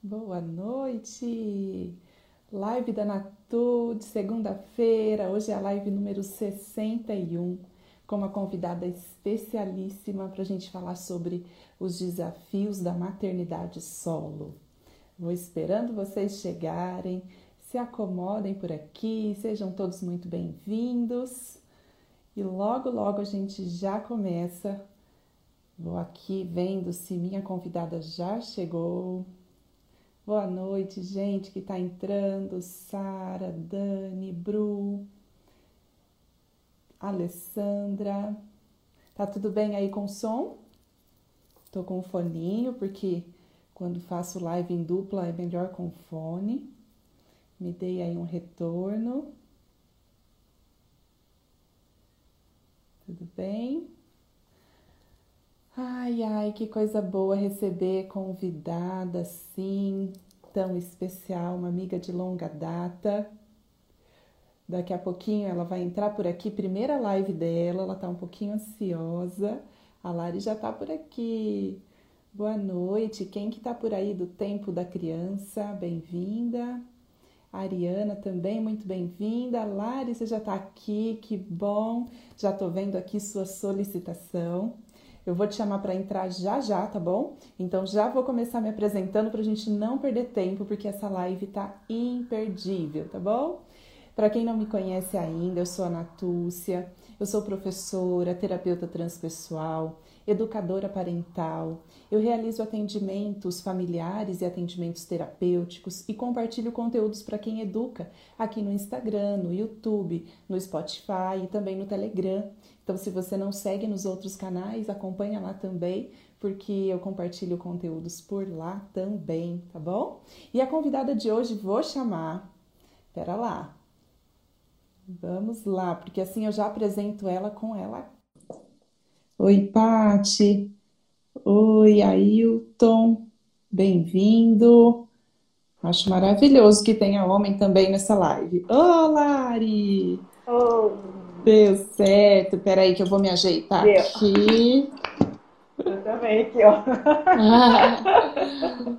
Boa noite! Live da Natu de segunda-feira. Hoje é a live número 61, com uma convidada especialíssima para a gente falar sobre os desafios da maternidade solo. Vou esperando vocês chegarem, se acomodem por aqui, sejam todos muito bem-vindos. E logo, logo a gente já começa. Vou aqui vendo se minha convidada já chegou. Boa noite, gente que está entrando. Sara, Dani, Bru, Alessandra. Tá tudo bem aí com o som? Tô com o foninho, porque quando faço live em dupla é melhor com fone. Me dei aí um retorno. Tudo bem? Ai, ai, que coisa boa receber convidada assim, tão especial, uma amiga de longa data. Daqui a pouquinho ela vai entrar por aqui, primeira live dela, ela tá um pouquinho ansiosa. A Lari já tá por aqui. Boa noite. Quem que tá por aí do Tempo da Criança? Bem-vinda. Ariana também, muito bem-vinda. Lari, você já tá aqui, que bom. Já tô vendo aqui sua solicitação. Eu vou te chamar para entrar já já, tá bom? Então já vou começar me apresentando para a gente não perder tempo, porque essa live tá imperdível, tá bom? Para quem não me conhece ainda, eu sou a Natúcia, eu sou professora, terapeuta transpessoal, educadora parental. Eu realizo atendimentos familiares e atendimentos terapêuticos e compartilho conteúdos para quem educa aqui no Instagram, no YouTube, no Spotify e também no Telegram. Então, se você não segue nos outros canais, acompanha lá também, porque eu compartilho conteúdos por lá também, tá bom? E a convidada de hoje vou chamar. Pera lá. Vamos lá, porque assim eu já apresento ela com ela. Oi, Pati. Oi, Ailton. Bem-vindo. Acho maravilhoso que tenha homem também nessa live. Ô, Lari! Oh. Deu certo. Peraí que eu vou me ajeitar Deu. aqui. Eu também aqui, ó. Ah.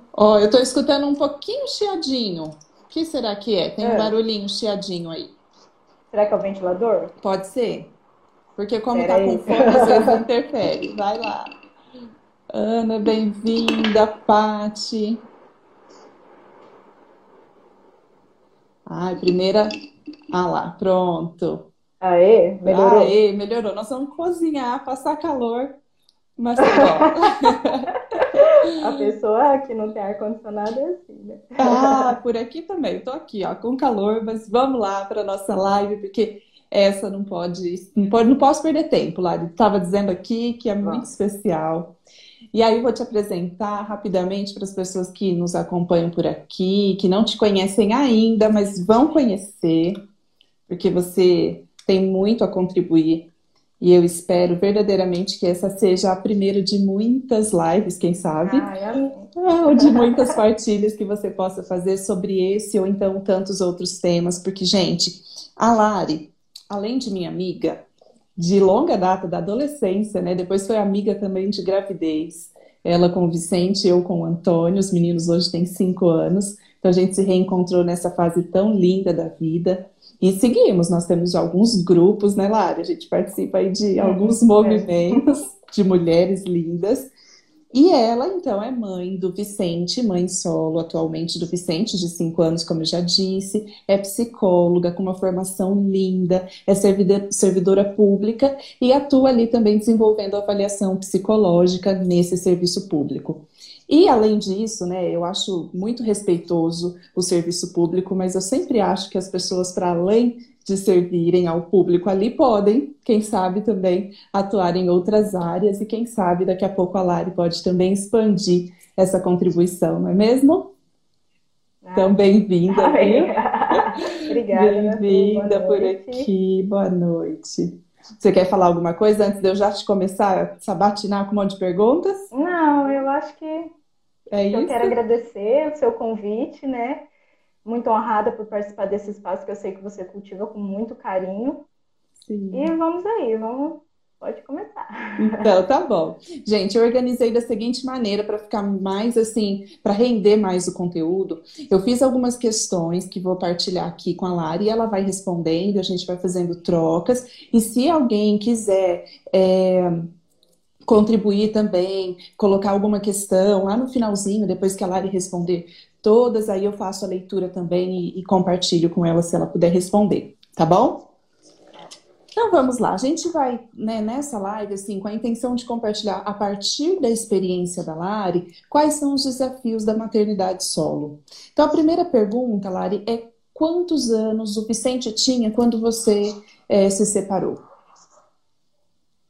Ó, eu tô escutando um pouquinho chiadinho. O que será que é? Tem um É. barulhinho chiadinho aí. Será que é o ventilador? Pode ser? Porque como tá Peraí. com fone, às vezes interfere. Vai lá. Ana, bem-vinda. Pati. Ai, primeira. Ah lá, pronto. Aê, melhorou. Aê, melhorou. Nós vamos cozinhar, passar calor, mas tá bom. A pessoa que não tem ar-condicionado é assim, né? Ah, por aqui também. Estou aqui, ó, com calor, mas vamos lá para nossa live, porque essa não pode, não pode, não posso perder tempo, Lari. Estava dizendo aqui que é muito Vamos. especial. E aí eu vou te apresentar rapidamente para as pessoas que nos acompanham por aqui, que não te conhecem ainda, mas vão conhecer, porque você tem muito a contribuir. E eu espero verdadeiramente que essa seja a primeira de muitas lives, quem sabe? Ah, ou de muitas partilhas que você possa fazer sobre esse ou então tantos outros temas, porque, gente, a Lari, além de minha amiga de longa data da adolescência, né? Depois foi amiga também de gravidez. Ela com o Vicente, eu com o Antônio, os meninos hoje têm cinco anos, então a gente se reencontrou nessa fase tão linda da vida. E seguimos, nós temos alguns grupos, né, Lari? A gente participa aí de alguns Uhum, movimentos de mulheres lindas. E ela, então, é mãe do Vicente, mãe solo atualmente do Vicente, de 5 anos, como eu já disse, é psicóloga com uma formação linda, é servidora pública e atua ali também desenvolvendo avaliação psicológica nesse serviço público. E além disso, né, eu acho muito respeitoso o serviço público, mas eu sempre acho que as pessoas, para além de servirem ao público ali, podem, quem sabe, também atuar em outras áreas e quem sabe daqui a pouco a Lari pode também expandir essa contribuição, não é mesmo? Então, bem-vinda? Obrigada. Bem-vinda por aqui, boa noite. Você quer falar alguma coisa antes de eu já te começar a sabatinar com um monte de perguntas? Não, eu acho que É eu isso? quero agradecer o seu convite, né? Muito honrada por participar desse espaço que eu sei que você cultiva com muito carinho. Sim. E vamos aí, vamos Pode começar. Então, tá bom. Gente, eu organizei da seguinte maneira para ficar mais assim, para render mais o conteúdo. Eu fiz algumas questões que vou partilhar aqui com a Lari e ela vai respondendo, a gente vai fazendo trocas. E se alguém quiser é, contribuir também, colocar alguma questão lá no finalzinho, depois que a Lari responder todas, aí eu faço a leitura também e, e compartilho com ela se ela puder responder, tá bom? Então vamos lá, a gente vai né, nessa live assim com a intenção de compartilhar a partir da experiência da Lari quais são os desafios da maternidade solo. Então a primeira pergunta, Lari, é quantos anos o Vicente tinha quando você é, se separou?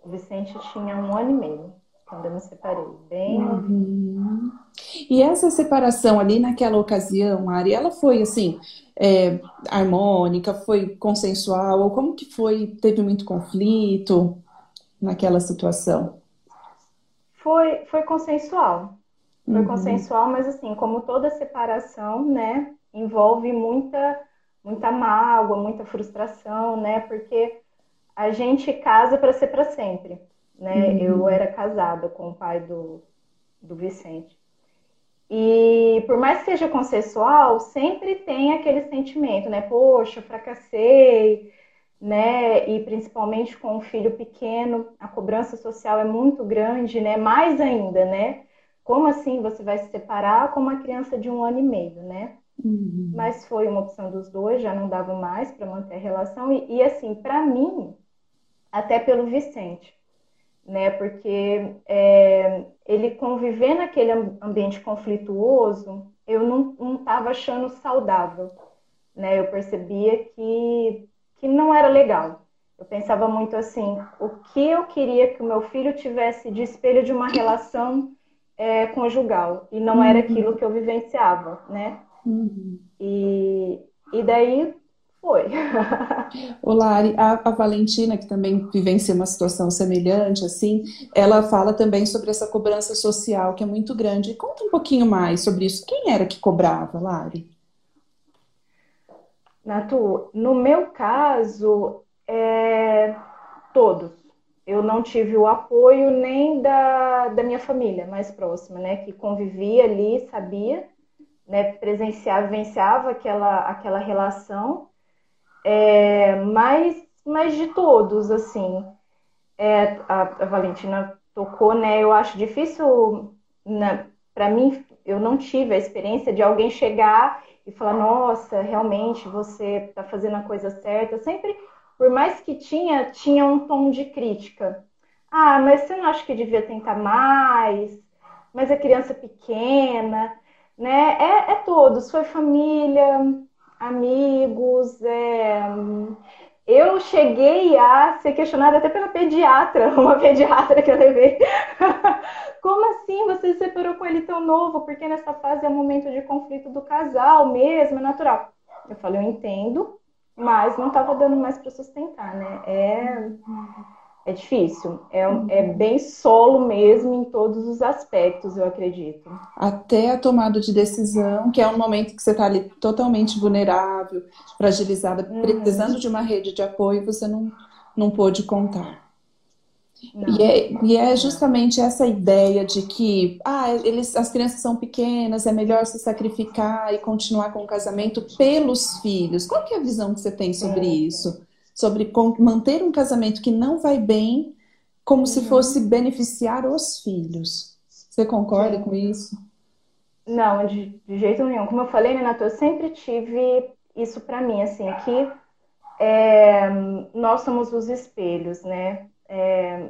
O Vicente tinha um ano e meio quando eu me separei, bem uhum. E essa separação ali naquela ocasião, Ari, ela foi assim, é, harmônica, foi consensual, ou como que foi? Teve muito conflito naquela situação? Foi, foi consensual. Foi uhum. consensual, mas assim, como toda separação, né, envolve muita, muita mágoa, muita frustração, né, porque a gente casa para ser para sempre né? Uhum. Eu era casada com o pai do, do Vicente. E por mais que seja consensual, sempre tem aquele sentimento, né? Poxa, fracassei, né? E principalmente com um filho pequeno, a cobrança social é muito grande, né? Mais ainda, né? Como assim você vai se separar com uma criança de um ano e meio, né? Uhum. Mas foi uma opção dos dois, já não dava mais para manter a relação. E, e assim, para mim, até pelo Vicente, né? Porque é, ele conviver naquele ambiente conflituoso, eu não estava achando saudável, né? Eu percebia que, que não era legal. Eu pensava muito assim, o que eu queria que o meu filho tivesse de espelho de uma relação é, conjugal, e não uhum. era aquilo que eu vivenciava, né? Uhum. E, e daí foi. O Lari, a, a, Valentina, que também vivencia uma situação semelhante, assim, ela fala também sobre essa cobrança social que é muito grande. Conta um pouquinho mais sobre isso. Quem era que cobrava, Lari? Natu, no meu caso, é... todos. Eu não tive o apoio nem da, da minha família mais próxima, né? Que convivia ali, sabia, né? Presenciava, vivenciava aquela, aquela relação é, mas, mas de todos, assim, é, a, a, Valentina tocou, né? Eu acho difícil, né, para mim, eu não tive a experiência de alguém chegar e falar, nossa, realmente você está fazendo a coisa certa. Sempre, por mais que tinha, tinha um tom de crítica. Ah, mas você não acha que devia tentar mais? Mas é criança pequena, né? É, é todos, foi família, amigos. É... Eu cheguei a ser questionada até pela pediatra, uma pediatra que eu levei. Como assim você se separou com ele tão novo? Porque nessa fase é um momento de conflito do casal mesmo, é natural. Eu falei, eu entendo, mas não estava dando mais para sustentar, né? É é difícil. É, é bem solo mesmo em todos os aspectos, eu acredito. Até a tomada de decisão, que é um momento que você está ali totalmente vulnerável, fragilizada, uhum. precisando de uma rede de apoio, você não, não pôde contar. E é, e é, justamente essa ideia de que ah, eles, as crianças são pequenas, é melhor se sacrificar e continuar com o casamento pelos filhos. Qual que é a visão que você tem sobre é. isso? Sobre manter um casamento que não vai bem, como uhum. se fosse beneficiar os filhos. Você concorda Sim. com isso? Não, de, de, jeito nenhum. Como eu falei, né, Nato, eu sempre tive isso para mim, assim, que é, nós somos os espelhos, né? É,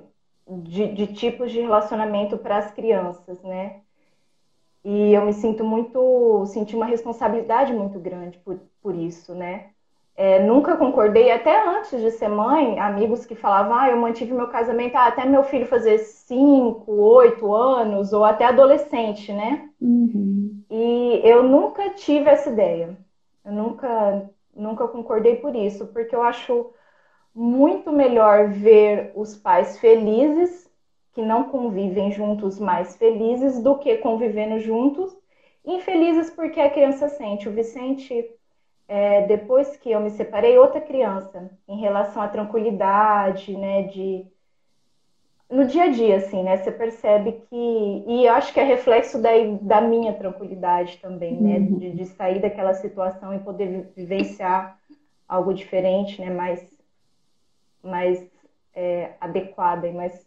de, de, tipos de relacionamento para as crianças, né? E eu me sinto muito, senti uma responsabilidade muito grande por, por isso, né? É, nunca concordei, até antes de ser mãe, amigos que falavam, ah, eu mantive meu casamento ah, até meu filho fazer 5, 8 anos, ou até adolescente, né? Uhum. E eu nunca tive essa ideia. Eu nunca, nunca concordei por isso, porque eu acho muito melhor ver os pais felizes, que não convivem juntos, mais felizes, do que convivendo juntos, infelizes porque a criança sente. O Vicente é, depois que eu me separei, outra criança, em relação à tranquilidade, né, de, no dia a dia, assim, né? Você percebe que. E eu acho que é reflexo da, da minha tranquilidade também, né? Uhum. De, de, sair daquela situação e poder vivenciar algo diferente, né? Mais, mais é, adequada e mais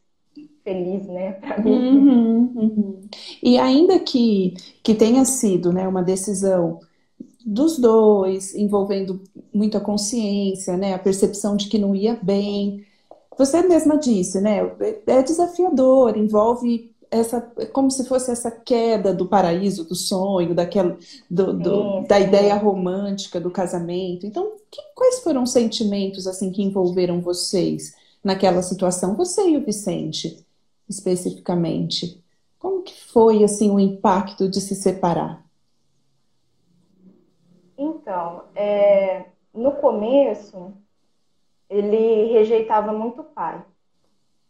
feliz, né? Para mim. Uhum, uhum. E ainda que, que tenha sido né, uma decisão dos dois, envolvendo muita consciência, né? A percepção de que não ia bem você mesma disse, né? É desafiador, envolve essa, como se fosse essa queda do paraíso, do sonho, daquela, do, do, da ideia romântica do casamento. Então, que, quais foram os sentimentos assim que envolveram vocês naquela situação? Você e o Vicente, especificamente. Como que foi assim o impacto de se separar? Então, é, no começo ele rejeitava muito o pai,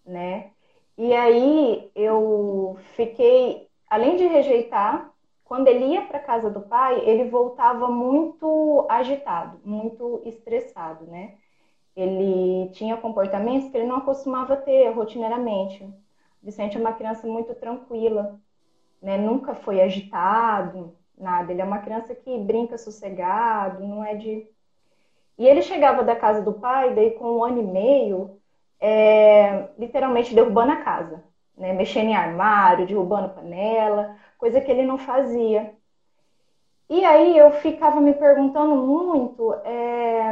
né? E aí eu fiquei, além de rejeitar, quando ele ia para casa do pai, ele voltava muito agitado, muito estressado, né? Ele tinha comportamentos que ele não costumava ter rotineiramente. O Vicente é uma criança muito tranquila, né? Nunca foi agitado, nada. Ele é uma criança que brinca sossegado, não é de e ele chegava da casa do pai, daí com um ano e meio, é, literalmente derrubando a casa, né? mexendo em armário, derrubando panela, coisa que ele não fazia. E aí eu ficava me perguntando muito é,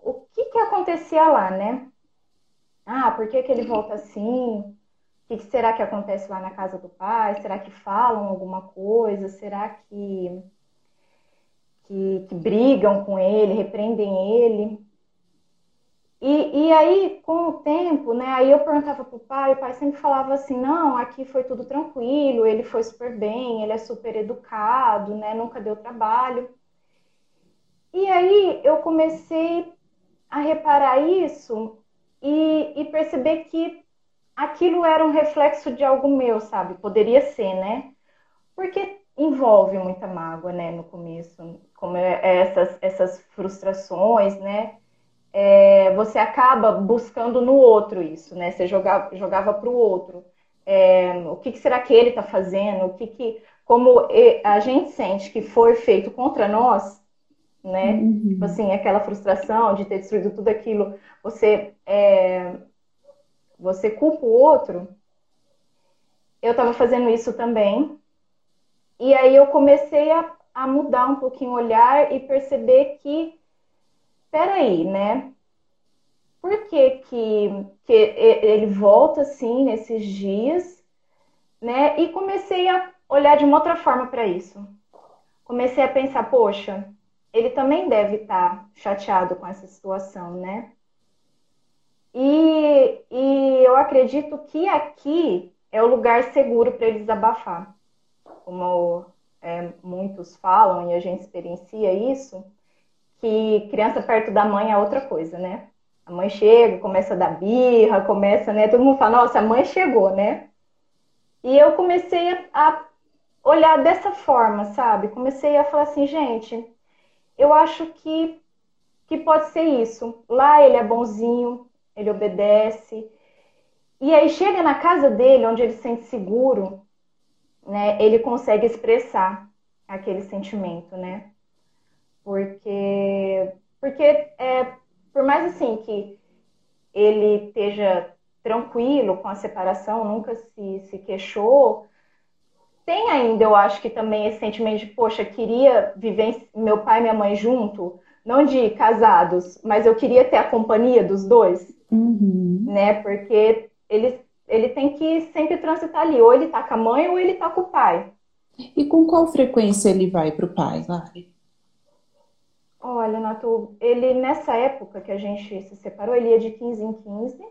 o que, que acontecia lá, né? Ah, por que, que ele volta assim? O que, será que acontece lá na casa do pai? Será que falam alguma coisa? Será que que, que brigam com ele, repreendem ele. E, e aí, com o tempo, né, aí eu perguntava pro pai, o pai sempre falava assim, não, aqui foi tudo tranquilo, ele foi super bem, ele é super educado, né, nunca deu trabalho. E aí eu comecei a reparar isso e, e perceber que aquilo era um reflexo de algo meu, sabe? Poderia ser, né? Porque envolve muita mágoa, né, no começo, como é, é essas, essas frustrações, né, é, você acaba buscando no outro isso, né, você jogava, jogava para o outro, é, o que, que, será que ele está fazendo, o que que, como a gente sente que foi feito contra nós, né, uhum. tipo assim, aquela frustração de ter destruído tudo aquilo, você, é, você culpa o outro, eu estava fazendo isso também, e aí eu comecei a, a mudar um pouquinho o olhar e perceber que, peraí, né? Por que, que, que ele volta assim nesses dias, né? E comecei a olhar de uma outra forma para isso. Comecei a pensar, poxa, ele também deve estar chateado com essa situação, né? E, e eu acredito que aqui é o lugar seguro para ele desabafar como é, muitos falam e a gente experiencia isso, que criança perto da mãe é outra coisa, né? A mãe chega, começa a dar birra, começa, né? Todo mundo fala, nossa, a mãe chegou, né? E eu comecei a olhar dessa forma, sabe? Comecei a falar assim, gente, eu acho que, que pode ser isso. Lá ele é bonzinho, ele obedece. E aí chega na casa dele, onde ele se sente seguro, né, ele consegue expressar aquele sentimento, né? Porque, porque é, por mais assim que ele esteja tranquilo com a separação, nunca se, se queixou, tem ainda, eu acho que também esse sentimento de, poxa, queria viver meu pai e minha mãe junto, não de casados, mas eu queria ter a companhia dos dois, uhum. né? Porque eles ele tem que sempre transitar ali, ou ele tá com a mãe ou ele tá com o pai. E com qual frequência ele vai para o pai, Lari? Olha, Nato, ele nessa época que a gente se separou, ele ia de 15 em 15.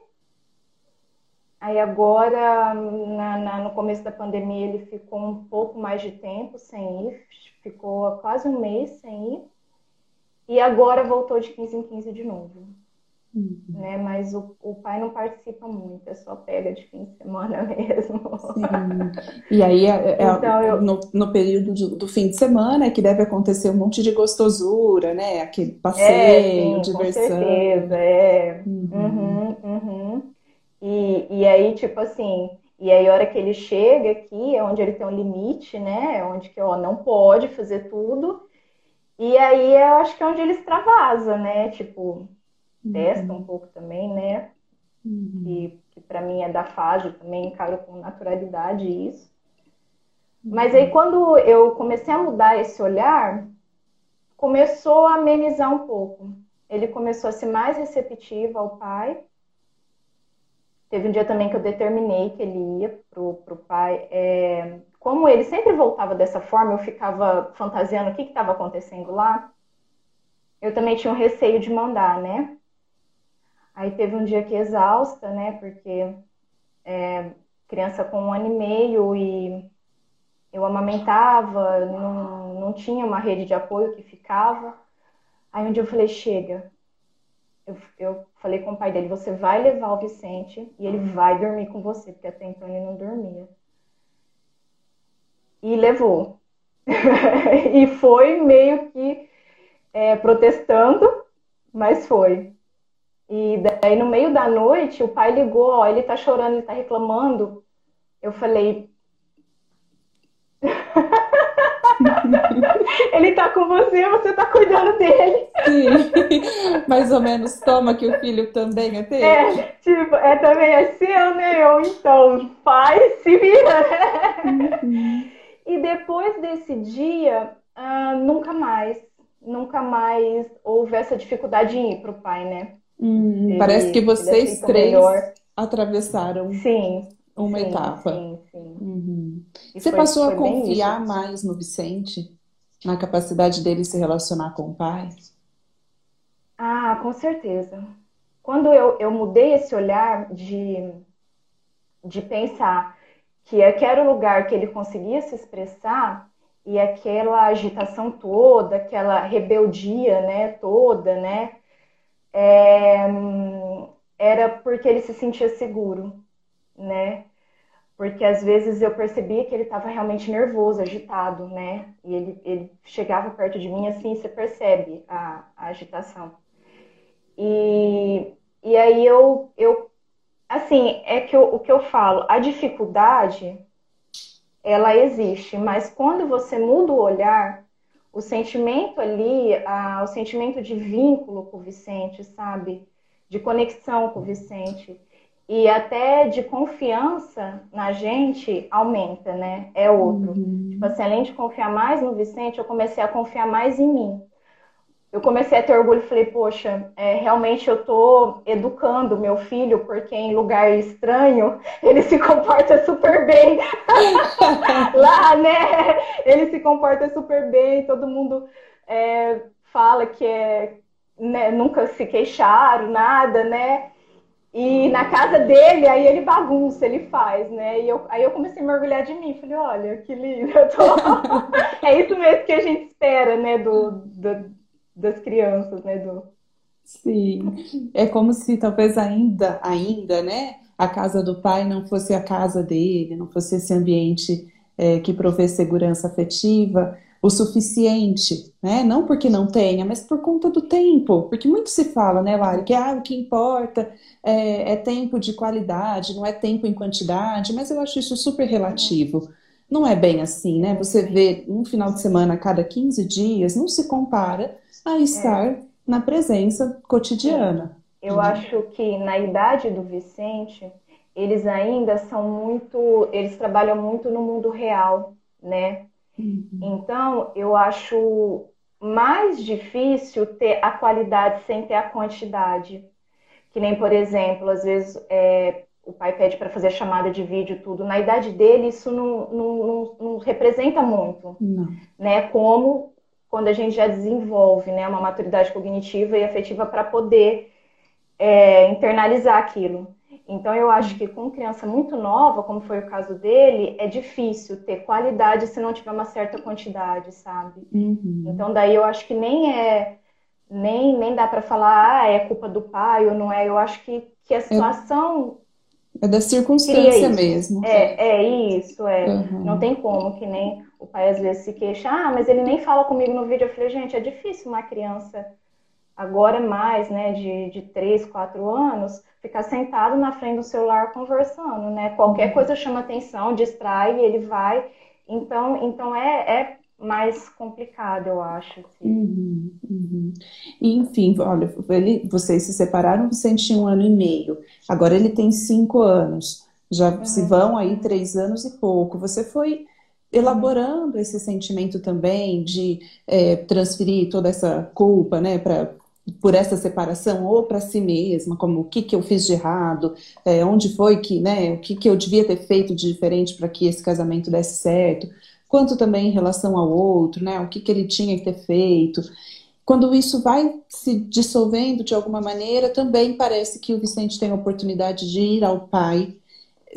Aí agora, na, na, no começo da pandemia, ele ficou um pouco mais de tempo sem ir, ficou quase um mês sem ir. E agora voltou de 15 em 15 de novo. Uhum. Né? Mas o, o pai não participa muito, é só pega de fim de semana mesmo. Sim. E aí, é, é, então, eu... no, no período do, do, fim de semana, é que deve acontecer um monte de gostosura, né? Aquele passeio, é, sim, diversão. Com certeza, é. Uhum. Uhum, uhum. E, e aí, tipo assim, e aí a hora que ele chega aqui, é onde ele tem um limite, né? É onde que, ó, não pode fazer tudo. E aí eu acho que é onde ele extravasa, né? Tipo. Testa um pouco também, né? Uhum. Que, que para mim é da fase, também encaro com naturalidade isso. Uhum. Mas aí quando eu comecei a mudar esse olhar, começou a amenizar um pouco. Ele começou a ser mais receptivo ao pai. Teve um dia também que eu determinei que ele ia pro, pro pai. É, como ele sempre voltava dessa forma, eu ficava fantasiando o que estava acontecendo lá. Eu também tinha um receio de mandar, né? Aí teve um dia que exausta, né? Porque é, criança com um ano e meio e eu amamentava, não, não tinha uma rede de apoio que ficava. Aí um dia eu falei, chega. Eu, eu falei com o pai dele, você vai levar o Vicente e ele vai dormir com você, porque até então ele não dormia e levou. e foi meio que é, protestando, mas foi. E daí no meio da noite o pai ligou, ó, ele tá chorando, ele tá reclamando. Eu falei. ele tá com você, você tá cuidando dele. Sim, mais ou menos toma que o filho também é teu. É, tipo, é também é seu, né? Eu, então, pai, se vira, né? Uhum. E depois desse dia, uh, nunca mais, nunca mais houve essa dificuldade em ir para o pai, né? Hum, parece que vocês três melhor. atravessaram sim, uma sim, etapa. Sim, sim. Uhum. Você foi, passou foi a confiar mais no Vicente? Na capacidade dele se relacionar com o pai? Ah, com certeza. Quando eu, eu mudei esse olhar de, de pensar que aquele lugar que ele conseguia se expressar e aquela agitação toda, aquela rebeldia, né, toda, né, é, era porque ele se sentia seguro, né, porque às vezes eu percebia que ele estava realmente nervoso, agitado, né, e ele, ele chegava perto de mim assim, você percebe a, a agitação. E, e aí eu, eu assim, é que eu, o que eu falo, a dificuldade, ela existe, mas quando você muda o olhar, o sentimento ali, a, o sentimento de vínculo com o Vicente, sabe? De conexão com o Vicente e até de confiança na gente aumenta, né? É outro. Uhum. Tipo assim, além de confiar mais no Vicente, eu comecei a confiar mais em mim eu comecei a ter orgulho e falei, poxa, é, realmente eu estou educando meu filho, porque em lugar estranho ele se comporta super bem. Lá, né? Ele se comporta super bem, todo mundo é, fala que é, né, nunca se queixaram, nada, né? E na casa dele, aí ele bagunça, ele faz, né? E eu, aí eu comecei a mergulhar de mim. Falei, olha, que lindo, tô... é isso mesmo que a gente espera, né? Do, do, das crianças, né, do Sim, é como se talvez ainda, ainda, né, a casa do pai não fosse a casa dele, não fosse esse ambiente é, que provê segurança afetiva o suficiente, né? Não porque não tenha, mas por conta do tempo. Porque muito se fala, né, Lari, que ah, o que importa é, é tempo de qualidade, não é tempo em quantidade, mas eu acho isso super relativo. Não é bem assim, né? Você vê um final de semana a cada 15 dias, não se compara a estar é. na presença cotidiana. Eu uhum. acho que na idade do Vicente, eles ainda são muito, eles trabalham muito no mundo real, né? Uhum. Então, eu acho mais difícil ter a qualidade sem ter a quantidade. Que nem, por exemplo, às vezes é, o pai pede para fazer chamada de vídeo tudo. Na idade dele, isso não, não, não, não representa muito, não. né? Como quando a gente já desenvolve né, uma maturidade cognitiva e afetiva para poder é, internalizar aquilo. Então, eu acho que com criança muito nova, como foi o caso dele, é difícil ter qualidade se não tiver uma certa quantidade, sabe? Uhum. Então, daí eu acho que nem é. Nem, nem dá para falar, ah, é culpa do pai ou não é. Eu acho que, que a situação é da circunstância mesmo. É, é isso, é. Uhum. Não tem como, que nem o pai às vezes se queixa, ah, mas ele nem fala comigo no vídeo. Eu falei, gente, é difícil uma criança agora mais, né, de, de 3, 4 anos, ficar sentado na frente do celular conversando, né? Qualquer uhum. coisa chama atenção, distrai, ele vai. Então, então é, é mais complicado, eu acho. Assim. Uhum, uhum. Enfim, olha, ele, vocês se separaram, Vicente tinha um ano e meio. Agora ele tem cinco anos. Já uhum. se vão aí três anos e pouco. Você foi elaborando esse sentimento também de é, transferir toda essa culpa, né, para por essa separação ou para si mesma, como o que, que eu fiz de errado, é, onde foi que, né, o que, que eu devia ter feito de diferente para que esse casamento desse certo, quanto também em relação ao outro, né, o que, que ele tinha que ter feito. Quando isso vai se dissolvendo de alguma maneira, também parece que o Vicente tem a oportunidade de ir ao pai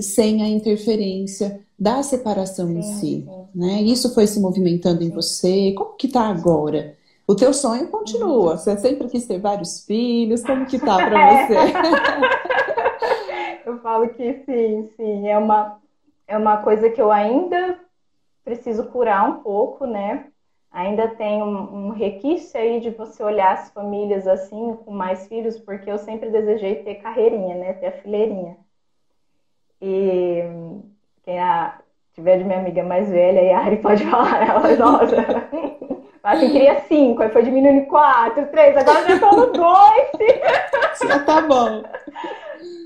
sem a interferência da separação em si, né? Isso foi se movimentando em você. Como que está agora? O teu sonho continua. Uhum. Você sempre quis ter vários filhos. Como que tá para você? eu falo que sim, sim. É uma, é uma coisa que eu ainda preciso curar um pouco, né? Ainda tem um, um requisito aí de você olhar as famílias assim, com mais filhos, porque eu sempre desejei ter carreirinha, né? Ter a fileirinha. E quem a, tiver de minha amiga mais velha, a Yari pode falar, ela, nossa, assim, queria cinco, aí foi diminuindo quatro, três, agora já tô no dois. Já tá bom.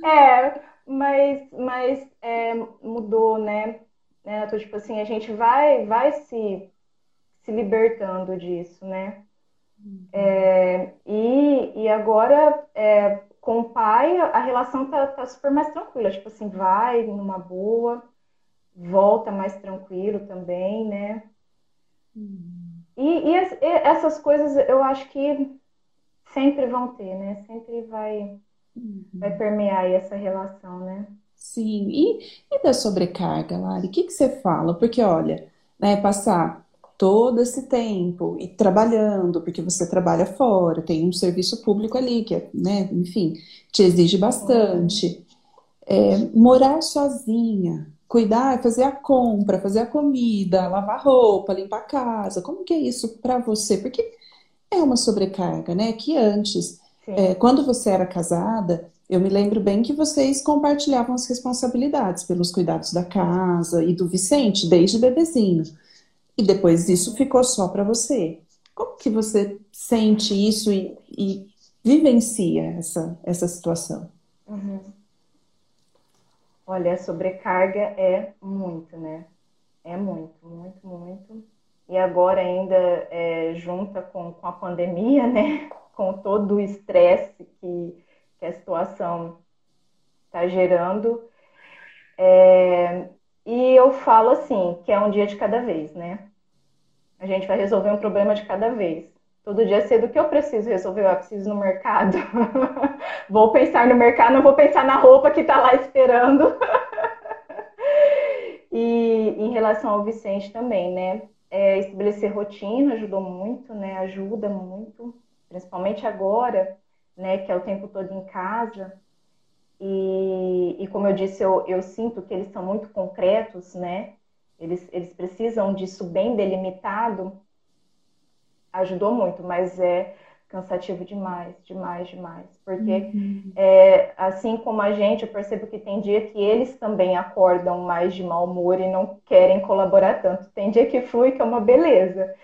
É, mas, mas é, mudou, né? Né? Tô, tipo assim, a gente vai, vai se, se libertando disso, né? Uhum. É, e, e agora, é, com o pai, a relação tá, tá super mais tranquila. Tipo assim, vai numa boa, volta mais tranquilo também, né? Uhum. E, e, essas coisas eu acho que sempre vão ter, né? Sempre vai, uhum. vai permear essa relação, né? Sim, e, e da sobrecarga, Lari? O que, que você fala? Porque, olha, né, passar todo esse tempo e trabalhando, porque você trabalha fora, tem um serviço público ali, que é, né, enfim, te exige bastante. É, morar sozinha, cuidar, fazer a compra, fazer a comida, lavar roupa, limpar a casa. Como que é isso para você? Porque é uma sobrecarga, né? Que antes, é, quando você era casada, eu me lembro bem que vocês compartilhavam as responsabilidades pelos cuidados da casa e do Vicente desde bebezinho. E depois isso ficou só para você. Como que você sente isso e, e vivencia essa, essa situação? Uhum. Olha, a sobrecarga é muito, né? É muito, muito, muito. E agora ainda é, junta com, com a pandemia, né? Com todo o estresse que, que a situação está gerando. É, e eu falo assim, que é um dia de cada vez, né? A gente vai resolver um problema de cada vez. Todo dia cedo, o que eu preciso resolver? Eu preciso no mercado. vou pensar no mercado, não vou pensar na roupa que está lá esperando. e em relação ao Vicente também, né? É, estabelecer rotina ajudou muito, né? Ajuda muito, principalmente agora, né? Que é o tempo todo em casa. E, e como eu disse, eu, eu sinto que eles são muito concretos, né? Eles, eles precisam disso bem delimitado ajudou muito, mas é cansativo demais, demais, demais. Porque, uhum. é, assim como a gente, eu percebo que tem dia que eles também acordam mais de mau humor e não querem colaborar tanto. Tem dia que flui, que é uma beleza.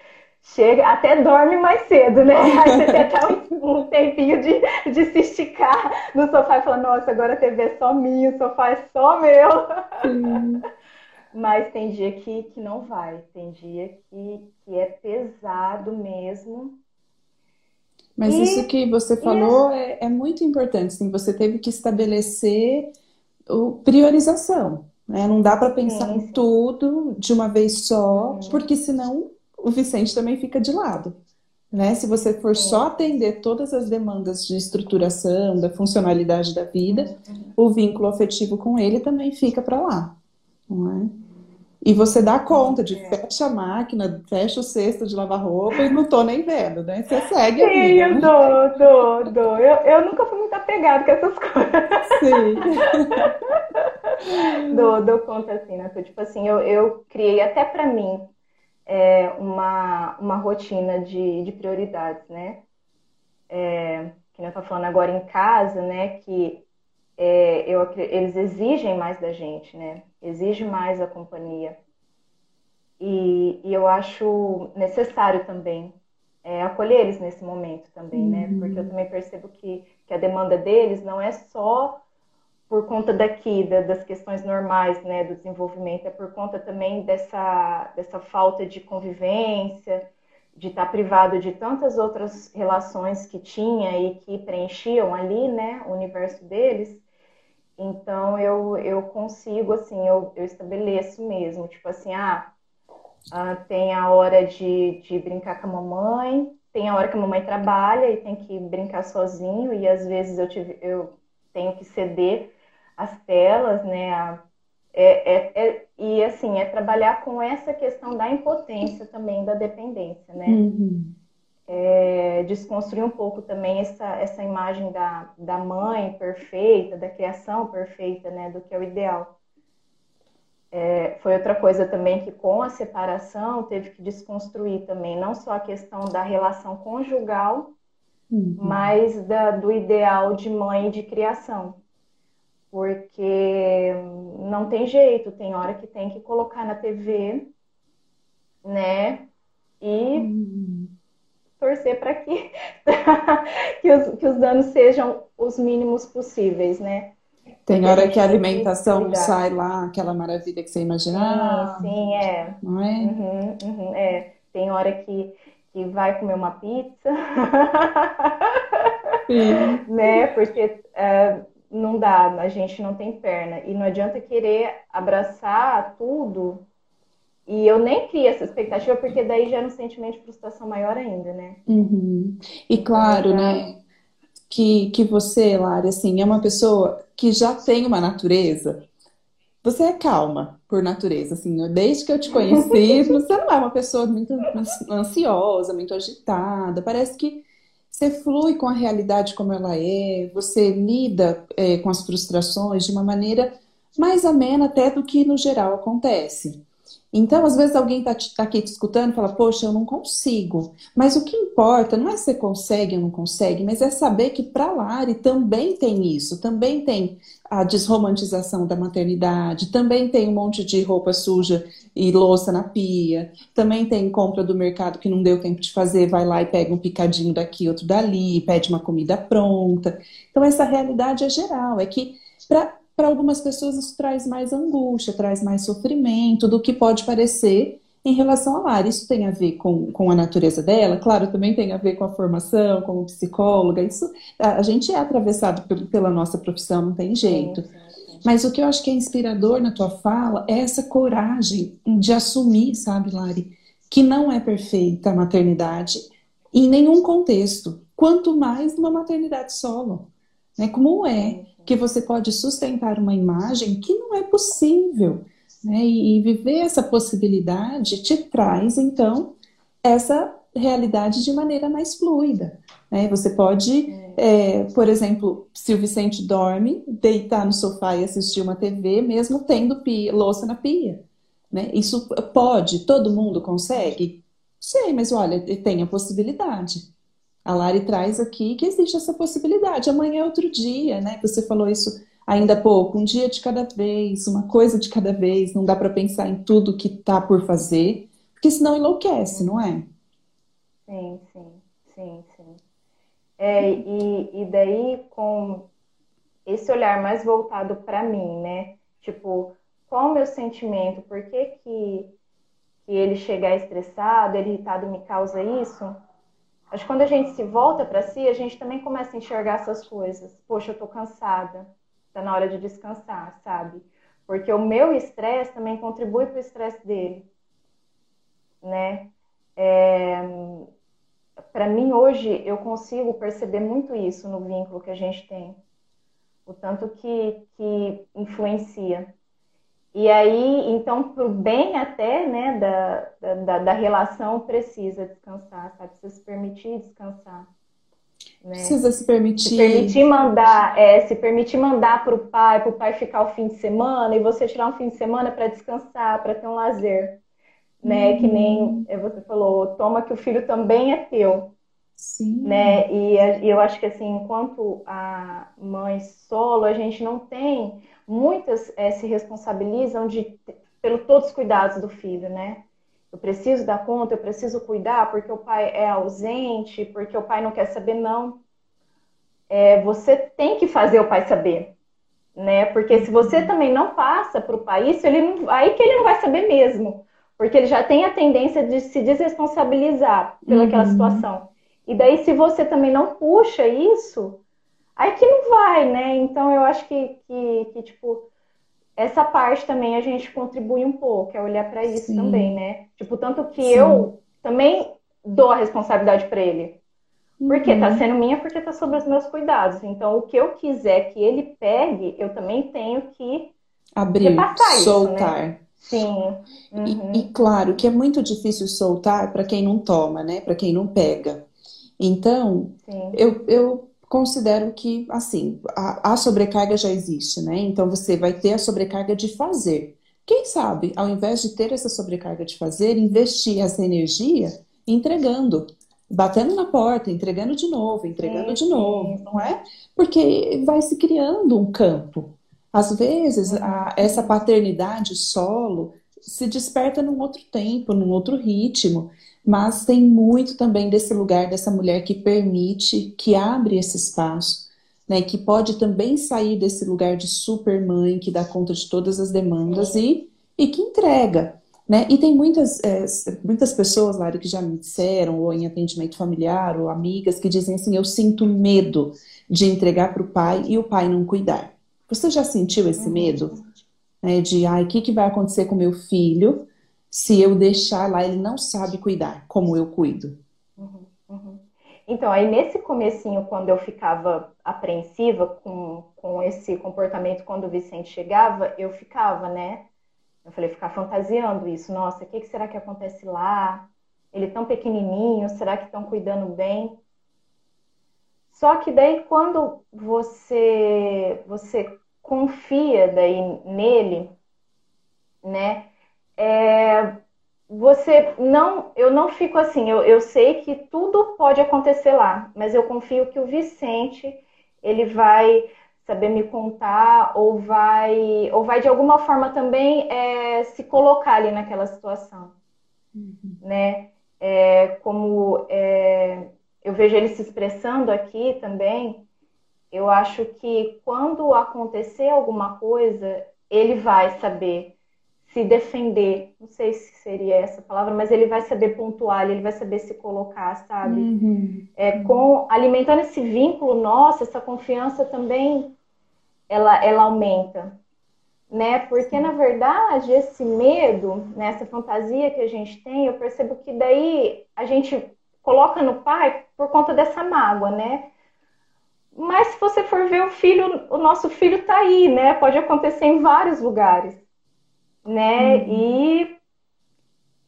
Chega, até dorme mais cedo, né? Aí você tem até um, um tempinho de, de se esticar no sofá e falar, nossa, agora a TV é só minha, o sofá é só meu. Uhum. Mas tem dia que, que não vai, tem dia que, que é pesado mesmo. Mas e, isso que você falou é, é, muito importante, sim. Você teve que estabelecer o, priorização. Né? Não dá para pensar sim, em tudo de uma vez só, sim. porque senão o Vicente também fica de lado. Né? Se você for só atender todas as demandas de estruturação, da funcionalidade da vida, o vínculo afetivo com ele também fica para lá. Não é? E você dá conta de é. fecha a máquina, fecha o cesto de lavar roupa e não tô nem vendo, né? Você segue Sim, a vida. Sim, eu né? dou, dou, dou. Eu, eu nunca fui muito apegada com essas coisas. Sim. dou, dou conta assim, né? Tipo assim, eu, eu criei até para mim é, uma, uma rotina de, de prioridades, né? é, que eu estou falando agora em casa, né, que é, eu, eles exigem mais da gente, né, exige mais a companhia. E, e eu acho necessário também é, acolher eles nesse momento também, né, uhum. porque eu também percebo que, que a demanda deles não é só por conta daqui, da, das questões normais, né, do desenvolvimento, é por conta também dessa, dessa falta de convivência, de estar privado de tantas outras relações que tinha e que preenchiam ali, né, o universo deles. Então eu, eu consigo, assim, eu, eu estabeleço mesmo, tipo assim, ah, ah, tem a hora de, de brincar com a mamãe, tem a hora que a mamãe trabalha e tem que brincar sozinho, e às vezes eu, tive, eu tenho que ceder as telas, né, a, é, é, é, e assim, é trabalhar com essa questão da impotência também, da dependência, né? Uhum. É, desconstruir um pouco também essa, essa imagem da, da mãe perfeita, da criação perfeita, né? Do que é o ideal. É, foi outra coisa também que com a separação teve que desconstruir também, não só a questão da relação conjugal, uhum. mas da, do ideal de mãe e de criação porque não tem jeito, tem hora que tem que colocar na TV, né? E uhum. torcer para que, que, os, que os danos sejam os mínimos possíveis, né? Tem hora que a alimentação não sai lá, aquela maravilha que você imaginava. Sim, sim, é. Não é? Uhum, uhum, é. Tem hora que, que vai comer uma pizza. Sim. né? Porque uh, não dá, a gente não tem perna. E não adianta querer abraçar tudo. E eu nem crio essa expectativa, porque daí gera um sentimento de frustração maior ainda, né? Uhum. E claro, então, né, que, que você, Lara, assim, é uma pessoa que já tem uma natureza. Você é calma por natureza, assim, desde que eu te conheci, você não é uma pessoa muito ansiosa, muito agitada. Parece que você flui com a realidade como ela é, você lida é, com as frustrações de uma maneira mais amena até do que no geral acontece. Então, às vezes alguém está tá aqui te escutando e fala, poxa, eu não consigo. Mas o que importa não é se você consegue ou não consegue, mas é saber que para Lari também tem isso, também tem a desromantização da maternidade, também tem um monte de roupa suja e louça na pia, também tem compra do mercado que não deu tempo de fazer, vai lá e pega um picadinho daqui, outro dali, pede uma comida pronta. Então, essa realidade é geral, é que para algumas pessoas isso traz mais angústia, traz mais sofrimento do que pode parecer em relação a Lara. Isso tem a ver com, com a natureza dela, claro, também tem a ver com a formação, como psicóloga. Isso a, a gente é atravessado pela nossa profissão, não tem jeito. Mas o que eu acho que é inspirador na tua fala é essa coragem de assumir, sabe, Lari, que não é perfeita a maternidade em nenhum contexto, quanto mais numa maternidade solo. Né? Como é que você pode sustentar uma imagem que não é possível. Né? E, e viver essa possibilidade te traz, então, essa realidade de maneira mais fluida. Né? Você pode, é, por exemplo, se o Vicente dorme, deitar no sofá e assistir uma TV, mesmo tendo pia, louça na pia. Né? Isso pode, todo mundo consegue? Sei, mas olha, tem a possibilidade. A Lari traz aqui que existe essa possibilidade. Amanhã é outro dia, né? Você falou isso ainda pouco, um dia de cada vez, uma coisa de cada vez. Não dá para pensar em tudo que está por fazer, porque senão enlouquece, não é? Sim, sim, sim, sim. É, e, e daí com esse olhar mais voltado para mim, né? Tipo, qual o meu sentimento? Por que, que, que ele chegar estressado, irritado me causa isso? Acho que quando a gente se volta para si, a gente também começa a enxergar essas coisas. Poxa, eu tô cansada. Tá na hora de descansar, sabe? Porque o meu estresse também contribui para o estresse dele, né? É... Para mim hoje eu consigo perceber muito isso no vínculo que a gente tem, o tanto que, que influencia. E aí, então, para o bem até né, da, da, da, relação, precisa descansar, sabe? Precisa se permitir descansar. Né? Precisa se permitir. Se permitir mandar, é, se permitir mandar para o pai, para o pai ficar o fim de semana e você tirar um fim de semana para descansar, para ter um lazer. Né? Uhum. Que nem uhum. você falou, toma que o filho também é teu. Sim. Né? E, e eu acho que assim, enquanto a mãe solo, a gente não tem, muitas é, se responsabilizam de, pelo todos os cuidados do filho, né? Eu preciso dar conta, eu preciso cuidar porque o pai é ausente, porque o pai não quer saber, não. É, você tem que fazer o pai saber, né? Porque se você uhum. também não passa para o pai isso, ele não, aí que ele não vai saber mesmo, porque ele já tem a tendência de se desresponsabilizar pelaquela uhum. situação. E daí, se você também não puxa isso, aí que não vai, né? Então, eu acho que, que, que tipo, essa parte também a gente contribui um pouco, é olhar para isso Sim. também, né? Tipo, tanto que Sim. eu também dou a responsabilidade para ele. Porque tá uhum. tá sendo minha, porque tá sobre os meus cuidados. Então, o que eu quiser que ele pegue, eu também tenho que abrir, soltar. Isso, né? Sim. Uhum. E, e, claro que é muito difícil soltar para quem não toma, né? Para quem não pega. Então, eu, eu considero que, assim, a, a, sobrecarga já existe, né? Então, você vai ter a sobrecarga de fazer. Quem sabe, ao invés de ter essa sobrecarga de fazer, investir essa energia entregando, batendo na porta, entregando de novo, entregando sim, de novo, sim. não é? Porque vai se criando um campo. Às vezes, a, essa paternidade solo se desperta num outro tempo, num outro ritmo. Mas tem muito também desse lugar dessa mulher que permite, que abre esse espaço, né, que pode também sair desse lugar de super mãe que dá conta de todas as demandas e, e que entrega. Né? E tem muitas, é, muitas pessoas, Lara, que já me disseram, ou em atendimento familiar, ou amigas, que dizem assim: eu sinto medo de entregar para o pai e o pai não cuidar. Você já sentiu esse uhum. medo? Né, de, ai, o que, que vai acontecer com meu filho se eu deixar lá, ele não sabe cuidar como eu cuido. Uhum, uhum. Então, aí nesse comecinho, quando eu ficava apreensiva com, com esse comportamento, quando o Vicente chegava, eu ficava, né? Eu falei, ficar fantasiando isso. Nossa, o que, que será que acontece lá? Ele tão pequenininho, será que estão cuidando bem? Só que daí quando você você confia daí nele, né? É, você não, eu não fico assim, eu, eu sei que tudo pode acontecer lá, mas eu confio que o Vicente ele vai saber me contar ou vai ou vai de alguma forma também é, se colocar ali naquela situação, uhum. né? É, como é, eu vejo ele se expressando aqui também, eu acho que quando acontecer alguma coisa, ele vai saber se defender, não sei se seria essa palavra, mas ele vai saber pontuar, ele vai saber se colocar, sabe? Uhum. É, com alimentando esse vínculo nosso, essa confiança também ela, ela aumenta, né? Porque na verdade esse medo, né, essa fantasia que a gente tem, eu percebo que daí a gente coloca no pai por conta dessa mágoa, né? Mas se você for ver o filho, o nosso filho tá aí, né? Pode acontecer em vários lugares né? Uhum. E,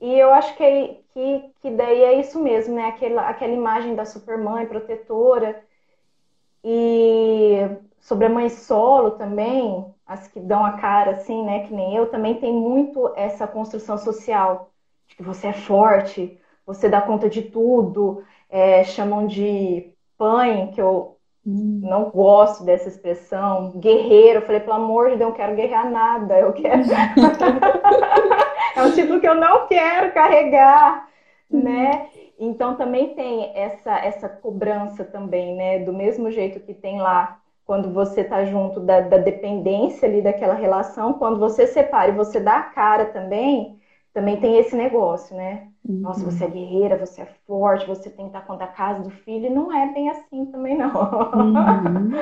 e eu acho que, que, que daí é isso mesmo, né? Aquela, aquela imagem da supermãe protetora e sobre a mãe solo também, as que dão a cara assim, né? Que nem eu, também tem muito essa construção social de que você é forte, você dá conta de tudo, é, chamam de pãe, que eu não gosto dessa expressão. Guerreiro, eu falei, pelo amor de Deus, eu não quero guerrear nada. Eu quero. é um título que eu não quero carregar, uhum. né? Então também tem essa, essa cobrança também, né? Do mesmo jeito que tem lá quando você tá junto da, da dependência ali daquela relação, quando você separa e você dá a cara também, também tem esse negócio, né? Uhum. Nossa, você é guerreira, você é forte, você tem que dar conta da casa, do filho, e não é bem assim também, não. Uhum.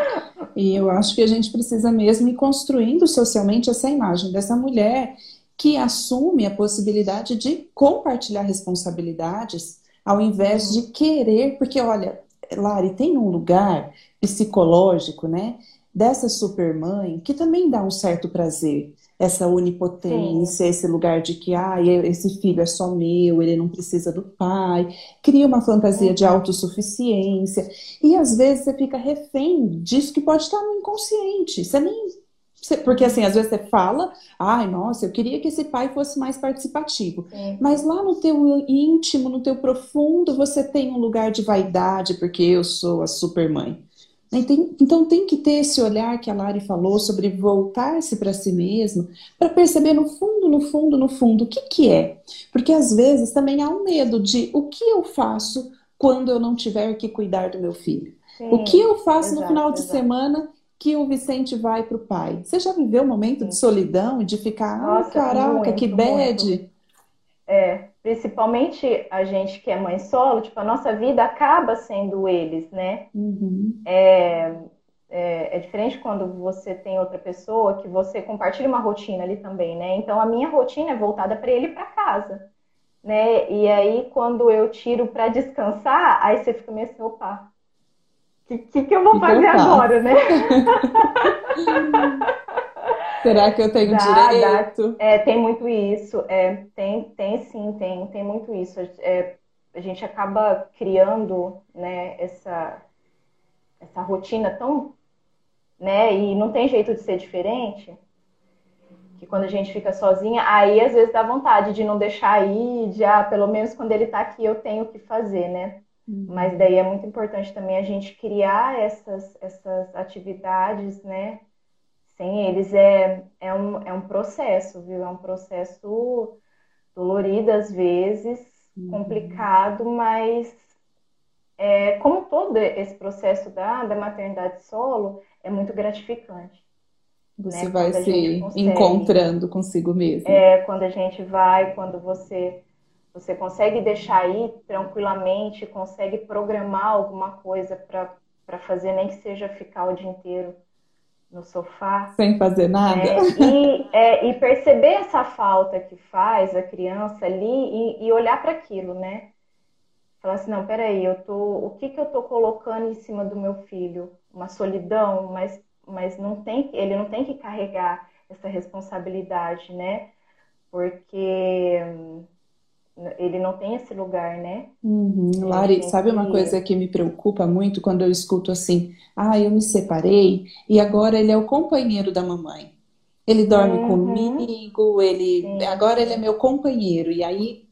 E eu acho que a gente precisa mesmo ir construindo socialmente essa imagem dessa mulher que assume a possibilidade de compartilhar responsabilidades ao invés de querer, porque olha, Lari, tem um lugar psicológico, né, dessa supermãe que também dá um certo prazer essa onipotência, Sim. esse lugar de que ah, esse filho é só meu, ele não precisa do pai, cria uma fantasia uhum. de autossuficiência. E às vezes você fica refém disso que pode estar no inconsciente. Você nem Porque assim, às vezes você fala, ai, nossa, eu queria que esse pai fosse mais participativo. Sim. Mas lá no teu íntimo, no teu profundo, você tem um lugar de vaidade, porque eu sou a super mãe. Então tem que ter esse olhar que a Lari falou sobre voltar-se para si mesmo, para perceber no fundo, no fundo, no fundo, o que, que é. Porque às vezes também há um medo de o que eu faço quando eu não tiver que cuidar do meu filho. Sim, o que eu faço exato, no final de exato. semana que o Vicente vai para o pai? Você já viveu um momento Sim. de solidão e de ficar, ah, caraca, muito, que bad? Muito. É, principalmente a gente que é mãe solo, tipo, a nossa vida acaba sendo eles, né? Uhum. É, é, é, diferente quando você tem outra pessoa que você compartilha uma rotina ali também, né? Então a minha rotina é voltada para ele para casa, né? E aí quando eu tiro para descansar, aí você fica meio assim, opa, o que, que, que, eu vou que fazer agora, né? Será que eu tenho dá, direito? Dá. É, tem muito isso. É, tem, tem sim, tem, tem muito isso. É, a gente acaba criando né, essa, essa rotina tão. Né, e não tem jeito de ser diferente. Que quando a gente fica sozinha, aí às vezes dá vontade de não deixar ir, de ah, pelo menos quando ele tá aqui eu tenho o que fazer, né? Uhum. Mas daí é muito importante também a gente criar essas, essas atividades, né? Sem eles é, é, um, é um processo, viu? É um processo dolorido às vezes, uhum. complicado, mas é, como todo esse processo da, da maternidade solo, é muito gratificante. Você né? vai se consegue, encontrando consigo mesmo. É, quando a gente vai, quando você você consegue deixar aí tranquilamente, consegue programar alguma coisa para fazer, nem que seja ficar o dia inteiro no sofá. Sem fazer nada. É, e, é, e, perceber essa falta que faz a criança ali e, e olhar para aquilo, né? Falar assim, não, peraí, eu tô, o que, que eu tô colocando em cima do meu filho? Uma solidão, mas, mas não tem, ele não tem que carregar essa responsabilidade, né? Porque ele não tem esse lugar, né? Uhum. Lari, sabe uma coisa que me preocupa muito quando eu escuto assim: ah, eu me separei e agora ele é o companheiro da mamãe. Ele dorme uhum. comigo, ele Sim. agora ele é meu companheiro e aí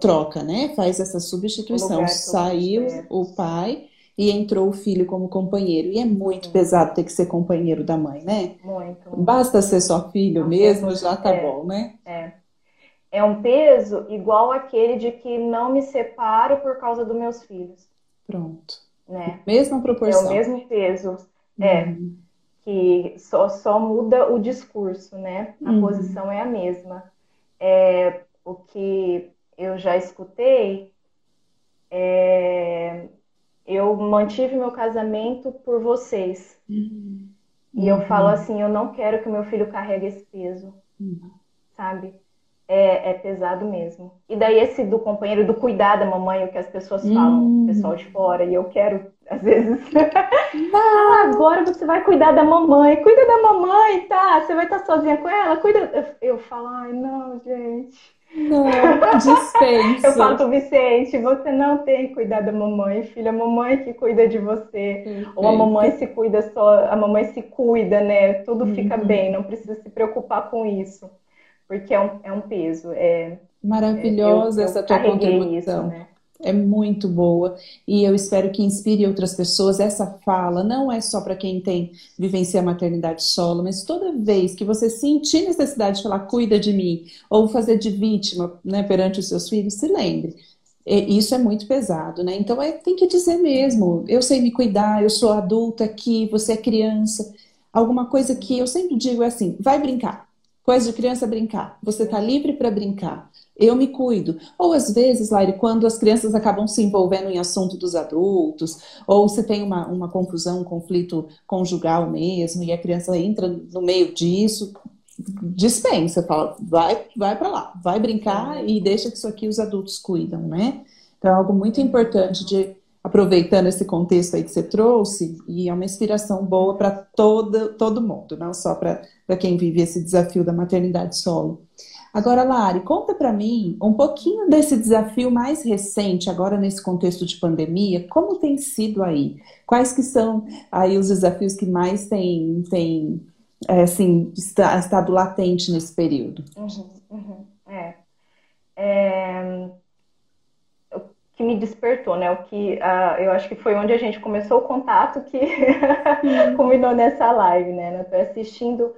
troca, né? Faz essa substituição. Saiu o pai e entrou o filho como companheiro. E é muito Sim. pesado ter que ser companheiro da mãe, né? Muito. Basta ser só filho mesmo, já tá é, bom, né? É é um peso igual aquele de que não me separo por causa dos meus filhos. Pronto. Né? Mesma proporção. É o mesmo peso. É. Uhum. Que só, só muda o discurso, né? A uhum. posição é a mesma. É, o que eu já escutei é, eu mantive meu casamento por vocês. Uhum. E eu falo uhum. assim, eu não quero que meu filho carregue esse peso, uhum. sabe? É, é, pesado mesmo. E daí esse do companheiro, do cuidar da mamãe, o que as pessoas falam, hum. o pessoal de fora, e eu quero, às vezes, ah, agora você vai cuidar da mamãe, cuida da mamãe, tá? Você vai estar sozinha com ela, cuida. Eu, eu falo, ai, não, gente. Não, dispensa. eu falo pro Vicente, você não tem que cuidar da mamãe, filha, a mamãe que cuida de você. Perfeito. Ou a mamãe se cuida só, a mamãe se cuida, né? Tudo uhum. fica bem, não precisa se preocupar com isso porque é um, é um peso. É, Maravilhosa eu, essa eu tua contribuição. Isso, né? É muito boa e eu espero que inspire outras pessoas. Essa fala não é só para quem tem vivencia a maternidade solo, mas toda vez que você sentir necessidade de falar cuida de mim ou fazer de vítima né, perante os seus filhos, se lembre. Isso é muito pesado, né? Então é, tem que dizer mesmo: eu sei me cuidar, eu sou adulta aqui, você é criança. Alguma coisa que eu sempre digo é assim: vai brincar Coisa de criança brincar. Você está livre para brincar. Eu me cuido. Ou às vezes, Laire, quando as crianças acabam se envolvendo em assunto dos adultos, ou você tem uma, uma confusão, um conflito conjugal mesmo, e a criança entra no meio disso, dispensa, fala, vai, vai para lá, vai brincar e deixa que isso aqui os adultos cuidam, né? Então é algo muito importante de aproveitando esse contexto aí que você trouxe, e é uma inspiração boa para todo, todo mundo, não só para quem vive esse desafio da maternidade solo. Agora, Lari, conta para mim um pouquinho desse desafio mais recente, agora nesse contexto de pandemia, como tem sido aí? Quais que são aí os desafios que mais têm tem é, assim, estado latente nesse período? Uhum, uhum, é. é. Me despertou, né? O que uh, eu acho que foi onde a gente começou o contato que combinou nessa live, né? Eu tô assistindo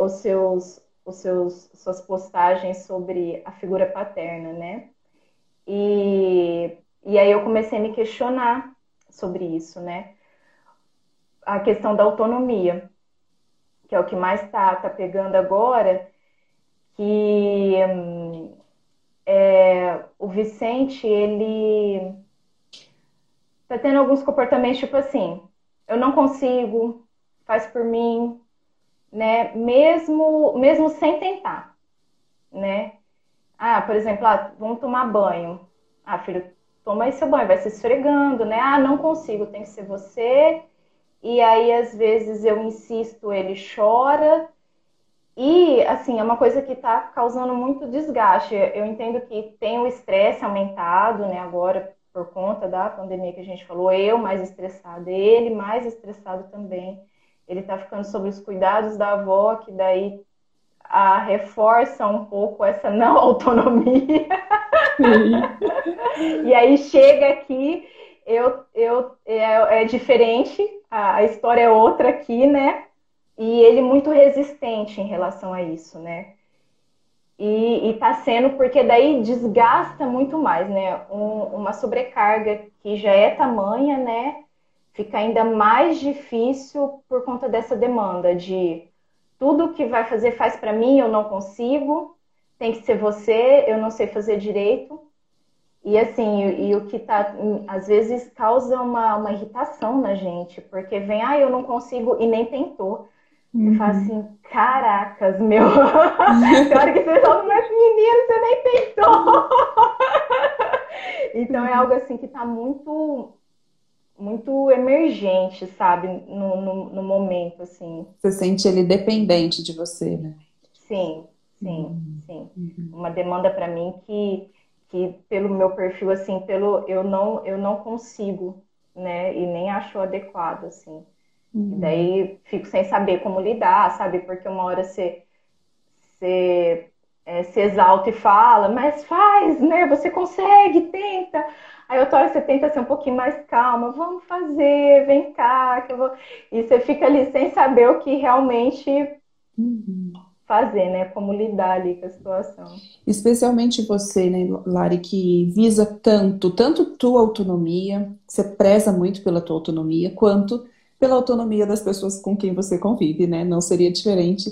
os seus, os seus, suas postagens sobre a figura paterna, né? E, e aí eu comecei a me questionar sobre isso, né? A questão da autonomia, que é o que mais está tá pegando agora, que hum, é, o Vicente, ele tá tendo alguns comportamentos tipo assim, eu não consigo, faz por mim, né? Mesmo, mesmo sem tentar, né? Ah, por exemplo, ah, vamos tomar banho. Ah, filho, toma aí seu banho, vai se esfregando, né? Ah, não consigo, tem que ser você. E aí, às vezes, eu insisto, ele chora. E, assim, é uma coisa que está causando muito desgaste. Eu entendo que tem o estresse aumentado, né, agora, por conta da pandemia que a gente falou. Eu mais estressada, ele mais estressado também ele está ficando sob os cuidados da avó, que daí a reforça um pouco essa não autonomia. e aí chega aqui, eu, eu, é, é diferente, a, a, história é outra aqui, né? E ele muito resistente em relação a isso, né? E, está sendo porque daí desgasta muito mais, né? Um, uma sobrecarga que já é tamanha, né? fica ainda mais difícil por conta dessa demanda de tudo que vai fazer faz para mim, eu não consigo, tem que ser você, eu não sei fazer direito. E assim, e, e o que tá, às vezes causa uma, uma irritação na gente, porque vem, ah, eu não consigo e nem tentou. Uhum. E fala assim, caracas, meu. Tem hora que você fala, mas menino, você nem tentou. então é algo assim que está muito muito emergente, sabe, no, no, no, momento, assim. Você sente ele dependente de você, né? Sim, sim, uhum. sim. Uhum. Uma demanda para mim que, que pelo meu perfil, assim, pelo eu não eu não consigo, né, e nem acho adequado, assim. Uhum. E daí fico sem saber como lidar, sabe? Porque uma hora você, você é, se exalta e fala, mas faz, né? Você consegue, tenta. Aí outra hora você tenta ser um pouquinho mais calma, vamos fazer, vem cá, que eu vou. E você fica ali sem saber o que realmente uhum. fazer, né? Como lidar ali com a situação. Especialmente você, né, Lari, que visa tanto, tanto tua autonomia, você preza muito pela tua autonomia, quanto pela autonomia das pessoas com quem você convive, né? Não seria diferente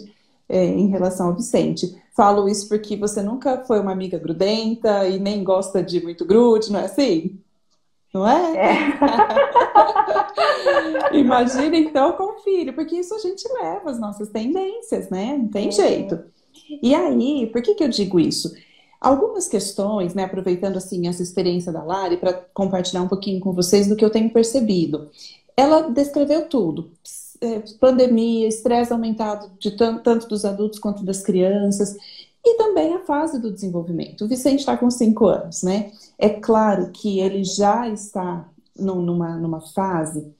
é, em relação ao Vicente. Falo isso porque você nunca foi uma amiga grudenta e nem gosta de muito grude, não é assim? Não é? é. Imagina então com o filho, porque isso a gente leva as nossas tendências, né? Não tem jeito. E aí, por que, que eu digo isso? Algumas questões, né, aproveitando assim essa experiência da Lari para compartilhar um pouquinho com vocês do que eu tenho percebido. Ela descreveu tudo é, pandemia, estresse aumentado de tanto, tanto dos adultos quanto das crianças, e também a fase do desenvolvimento. O Vicente está com cinco anos, né? É claro que ele já está numa, numa fase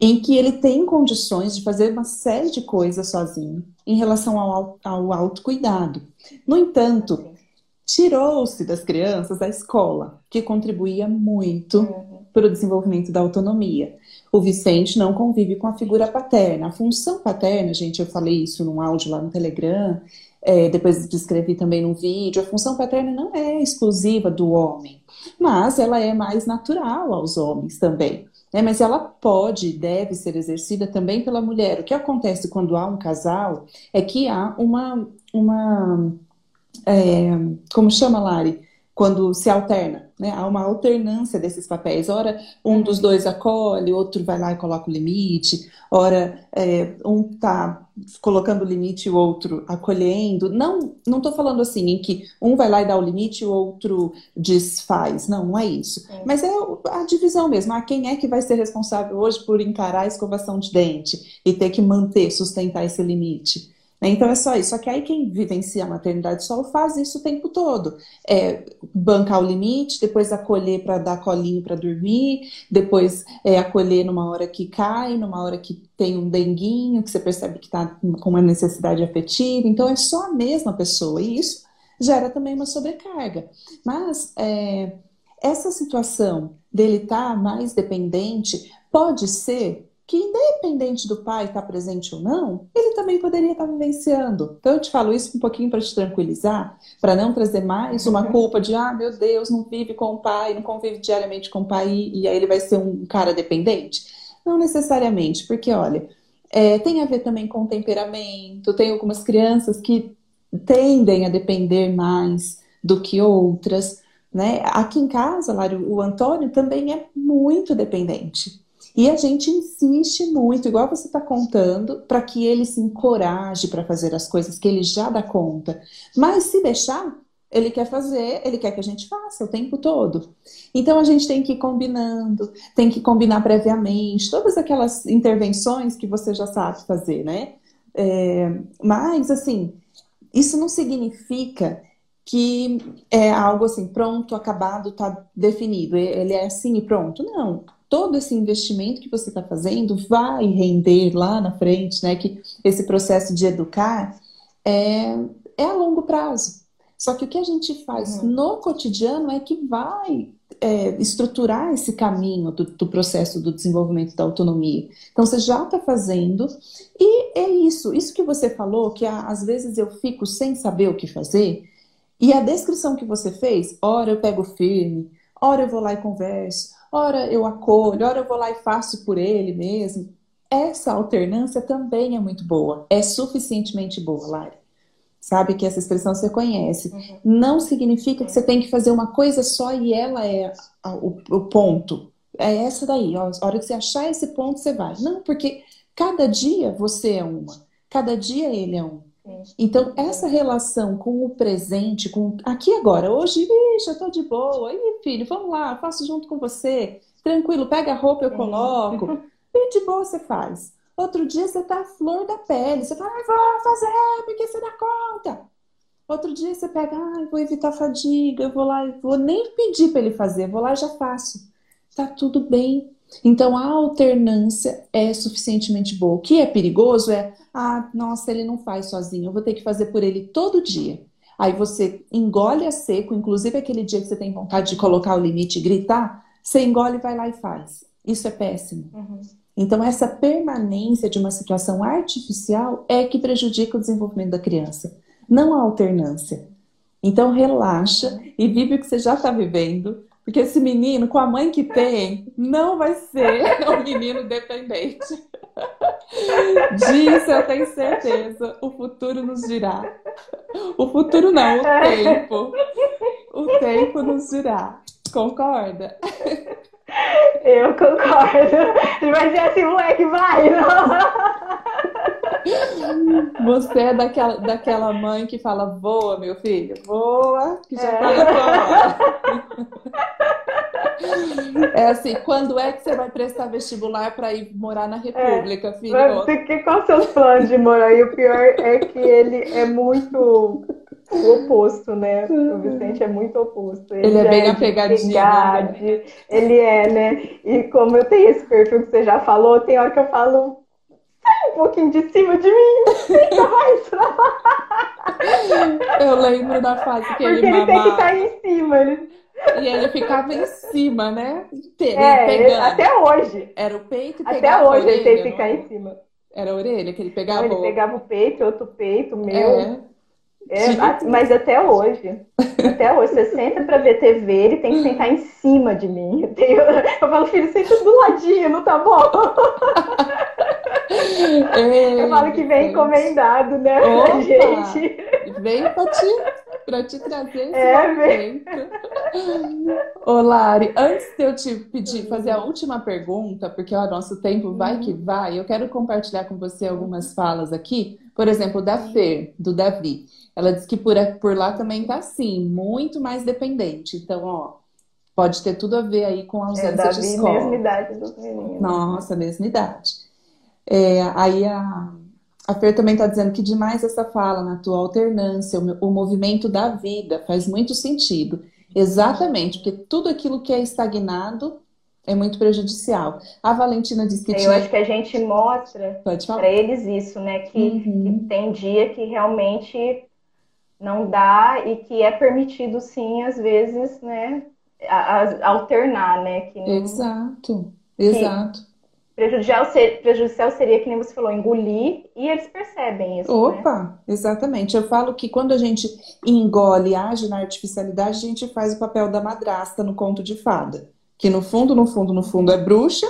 em que ele tem condições de fazer uma série de coisas sozinho em relação ao, ao autocuidado. No entanto, tirou-se das crianças a escola, que contribuía muito uhum. Para o desenvolvimento da autonomia. O Vicente não convive com a figura paterna. A função paterna, gente, eu falei isso num áudio lá no Telegram, é, depois descrevi também num vídeo. A função paterna não é exclusiva do homem, mas ela é mais natural aos homens também. Né? Mas ela pode e deve ser exercida também pela mulher. O que acontece quando há um casal é que há uma. uma é, como chama, Lari? Quando se alterna né? Há uma alternância desses papéis. Ora, um dos dois acolhe, outro vai lá e coloca o limite. Ora, é, um está colocando o limite e o outro acolhendo. Não não estou falando assim em que um vai lá e dá o limite e o outro desfaz. Não, não é isso. É. Mas é a divisão mesmo. Ah, quem é que vai ser responsável hoje por encarar a escovação de dente e ter que manter, sustentar esse limite? Né? Então é só isso. Só que aí quem vivencia a maternidade solo faz isso o tempo todo. É bancar o limite, depois acolher para dar colinho para dormir, depois é, acolher numa hora que cai, numa hora que tem um denguinho, que você percebe que está com uma necessidade afetiva. Então é só a mesma pessoa. E isso gera também uma sobrecarga. Mas é, essa situação dele estar tá mais dependente pode ser que independente do pai estar presente ou não, ele também poderia estar vivenciando. Então eu te falo isso um pouquinho para te tranquilizar, para não trazer mais uma uhum. culpa de ah, meu Deus, não vive com o pai, não convive diariamente com o pai e aí ele vai ser um cara dependente. Não necessariamente, porque olha, é, tem a ver também com temperamento, tem algumas crianças que tendem a depender mais do que outras. Né? Aqui em casa, Lário, o Antônio também é muito dependente. E a gente insiste muito, igual você está contando, para que ele se encoraje para fazer as coisas que ele já dá conta. Mas se deixar, ele quer fazer, ele quer que a gente faça o tempo todo. Então a gente tem que ir combinando, tem que combinar previamente, todas aquelas intervenções que você já sabe fazer, né? É, mas, assim, isso não significa que é algo assim, pronto, acabado, está definido, ele é assim e pronto. Não todo esse investimento que você está fazendo vai render lá na frente, né? Que esse processo de educar é, é a longo prazo. Só que o que a gente faz uhum. no cotidiano é que vai é, estruturar esse caminho do, do, processo do desenvolvimento da autonomia. Então você já está fazendo, e é isso, isso que você falou, que às vezes eu fico sem saber o que fazer, e a descrição que você fez, ora eu pego firme, ora eu vou lá e converso, ora eu acolho, ora eu vou lá e faço por ele mesmo. Essa alternância também é muito boa, é suficientemente boa, Lari. Sabe que essa expressão você conhece. Uhum. Não significa que você tem que fazer uma coisa só e ela é o, o ponto. É essa daí. Ó, a hora que você achar esse ponto, você vai. Não, porque cada dia você é uma. Cada dia ele é um. Então, essa relação com o presente, com aqui agora, hoje, bicho, eu tô de boa, e filho, vamos lá, faço junto com você, tranquilo, pega a roupa, eu coloco, e de boa você faz. Outro dia você tá a flor da pele, você fala, ah, vou fazer, porque você dá conta. Outro dia você pega, ah, vou evitar fadiga, eu vou lá, vou nem pedir para ele fazer, vou lá e já faço. Tá tudo bem. Então a alternância é suficientemente boa. O que é perigoso é, ah, nossa, ele não faz sozinho, eu vou ter que fazer por ele todo dia. Aí você engole a seco, inclusive aquele dia que você tem vontade de colocar o limite e gritar, você engole, vai lá e faz. Isso é péssimo. Uhum. Então, essa permanência de uma situação artificial é que prejudica o desenvolvimento da criança, não a alternância. Então, relaxa e vive o que você já está vivendo, porque esse menino, com a mãe que tem, não vai ser um menino dependente. Disso eu tenho certeza. O futuro nos dirá. O futuro não, o tempo. O tempo nos dirá. Concorda? Eu concordo. Vai ser assim, moleque, vai! Você é daquela, daquela mãe que fala, voa, meu filho, voa, que já é. tá na. É assim, quando é que você vai prestar vestibular para ir morar na República, é, filho? Que, qual seus planos de morar? E o pior é que ele é muito o oposto, né? O Vicente é muito oposto. Ele, ele é bem é apegadinho. Né? Ele é, né? E como eu tenho esse perfil que você já falou, tem hora que eu falo, sai um pouquinho de cima de mim, fica mais pra lá. Eu lembro da fase que Porque ele, ele tem que estar em cima. Ele... E ele ficava em cima, né? É, até hoje. Era o peito e Até hoje orelha, ele tem que ficar em cima. Era a orelha que ele pegava? Não, ele pegava o peito, outro peito, meu. É. É, mas até hoje, até hoje, você senta pra ver TV, ele tem que sentar em cima de mim. Eu, tenho, eu falo, filho, senta do ladinho, não tá bom? Ei, eu falo que vem encomendado, né, Opa, gente? Vem pra te, pra te trazer esse é, momento. Ô, Lari, antes de eu te pedir, fazer a última pergunta, porque o nosso tempo vai uhum. que vai, eu quero compartilhar com você algumas falas aqui. Por exemplo, da Fer, do Davi. Ela diz que por, por lá também tá assim, muito mais dependente. Então, ó, pode ter tudo a ver aí com a é, ausência é, Davi, de escola. mesma idade dos meninos. Nossa, mesma idade. É, aí a, A Fer também está dizendo que demais essa fala na tua alternância, o, o movimento da vida faz muito sentido. Exatamente, porque tudo aquilo que é estagnado é muito prejudicial. A Valentina disse que Eu tinha... acho que a gente mostra para eles isso, né? Que, uhum. que, tem dia que realmente não dá e que é permitido sim, às vezes, né? A, a, alternar, né? Que não... Exato, exato. Prejudicial, ser, prejudicial seria, que nem você falou, engolir, e eles percebem isso. Né? Opa, né? exatamente. Eu falo que quando a gente engole e age na artificialidade, a gente faz o papel da madrasta no conto de fada que no fundo, no fundo, no fundo é bruxa,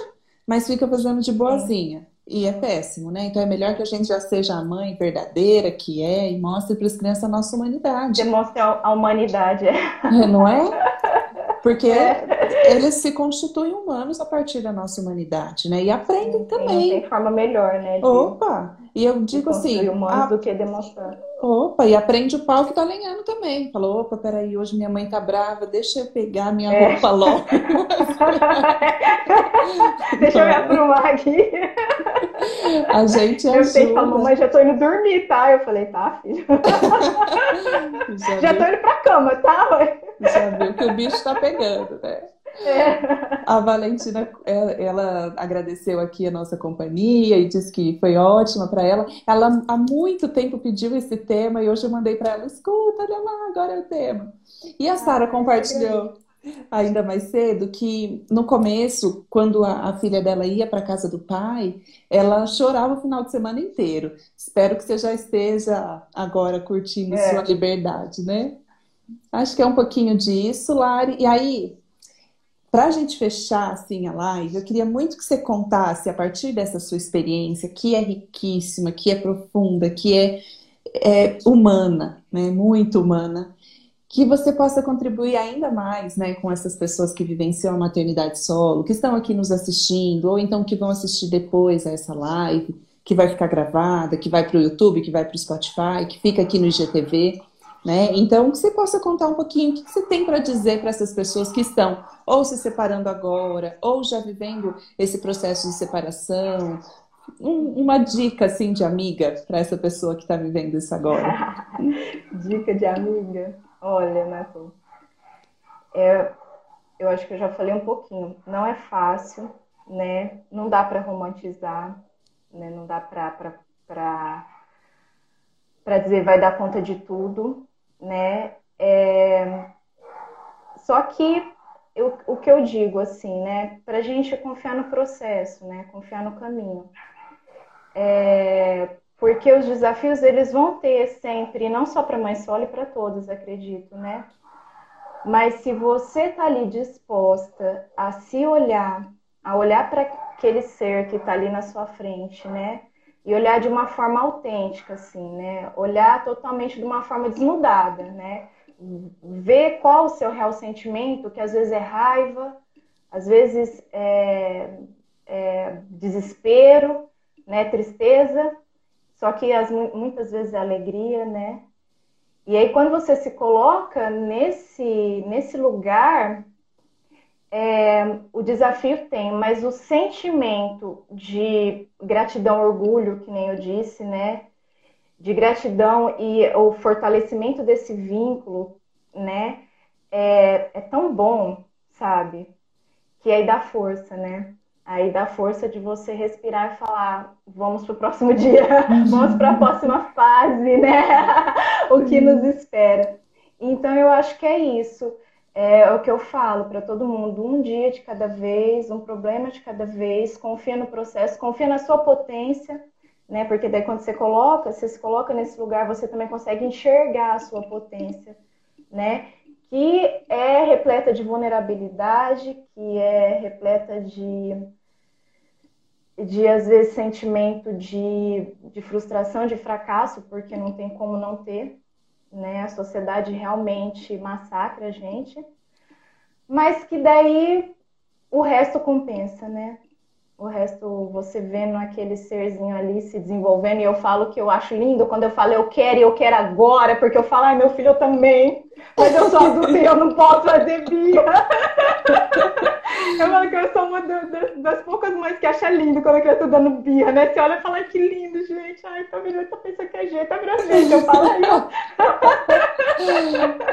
mas fica fazendo de boazinha. E é péssimo, né? Então é melhor que a gente já seja a mãe verdadeira que é e mostre para as crianças a nossa humanidade. Demonstre a humanidade, é. é. Não é? Porque é. eles se constituem humanos a partir da nossa humanidade, né? E aprendem sim, também. Tem forma melhor, né? De, Opa! E eu digo assim. humanos a... do que demonstrar. Opa, e aprende o pau que tá lenhando também. Falou, opa, peraí, hoje minha mãe tá brava, deixa eu pegar minha é. roupa logo. deixa eu me aprumar aqui. A gente ajuda. Eu sei, falo, mamãe, já tô indo dormir, tá? Eu falei, tá, filho. Já, já tô indo pra cama, tá? Já viu que o bicho tá pegando, né? É. A Valentina, ela agradeceu aqui a nossa companhia e disse que foi ótima para ela. Ela há muito tempo pediu esse tema e hoje eu mandei para ela: escuta, olha lá, agora é o tema. E a Sara ah, compartilhou ainda mais cedo que no começo, quando a, a filha dela ia para casa do pai, ela chorava o final de semana inteiro. Espero que você já esteja agora curtindo é. sua liberdade, né? Acho que é um pouquinho disso, Lari. E aí, para a gente fechar assim a live, eu queria muito que você contasse a partir dessa sua experiência, que é riquíssima, que é profunda, que é, é humana, né? Muito humana, que você possa contribuir ainda mais, né, com essas pessoas que vivenciam a maternidade solo, que estão aqui nos assistindo, ou então que vão assistir depois a essa live, que vai ficar gravada, que vai para o YouTube, que vai para o Spotify, que fica aqui no IGTV. Né? Então, que você possa contar um pouquinho o que você tem para dizer para essas pessoas que estão ou se separando agora, ou já vivendo esse processo de separação. Um, uma dica assim de amiga para essa pessoa que está vivendo isso agora. dica de amiga. Olha, Nato, é, eu acho que eu já falei um pouquinho. Não é fácil, né? Não dá para romantizar, né? Não dá para para dizer vai dar conta de tudo, né? É... Só que eu, o que eu digo assim, né? Para a gente confiar no processo, né? Confiar no caminho. É... Porque os desafios eles vão ter sempre, não só para mãe solo e para todos, acredito, né? Mas se você tá ali disposta a se olhar, a olhar para aquele ser que está ali na sua frente, né? E olhar de uma forma autêntica, assim, né? Olhar totalmente de uma forma desnudada, né? Ver qual o seu real sentimento, que às vezes é raiva, às vezes é, é desespero, né? Tristeza, só que as, muitas vezes é alegria, né? E aí quando você se coloca nesse, nesse lugar, é, o desafio tem, mas o sentimento de gratidão, orgulho, que nem eu disse, né? De gratidão e o fortalecimento desse vínculo, né? É, é tão bom, sabe? Que aí dá força, né? Aí dá força de você respirar e falar: vamos para o próximo dia, vamos para a próxima fase, né? o que nos espera. Então eu acho que é isso é o que eu falo para todo mundo: um dia de cada vez, um problema de cada vez, confia no processo, confia na sua potência, né? Porque daí quando você coloca, você se coloca nesse lugar, você também consegue enxergar a sua potência, né? Que é repleta de vulnerabilidade, que é repleta de de às vezes sentimento de, de frustração, de fracasso, porque não tem como não ter, né? A sociedade realmente massacra a gente, mas que daí o resto compensa, né? O resto você vendo aquele serzinho ali se desenvolvendo, e eu falo que eu acho lindo quando eu falo eu quero e eu quero agora, porque eu falo, ai meu filho, eu também, mas eu sou adulta e eu não posso fazer via. eu falo que eu sou uma do, das poucas mães que acha lindo quando a criança tá dando birra, né? Você olha e fala, que lindo, gente. Ai, tá vendo? Tá pensando que é jeito, tá virando gente. Eu falo aí, ó.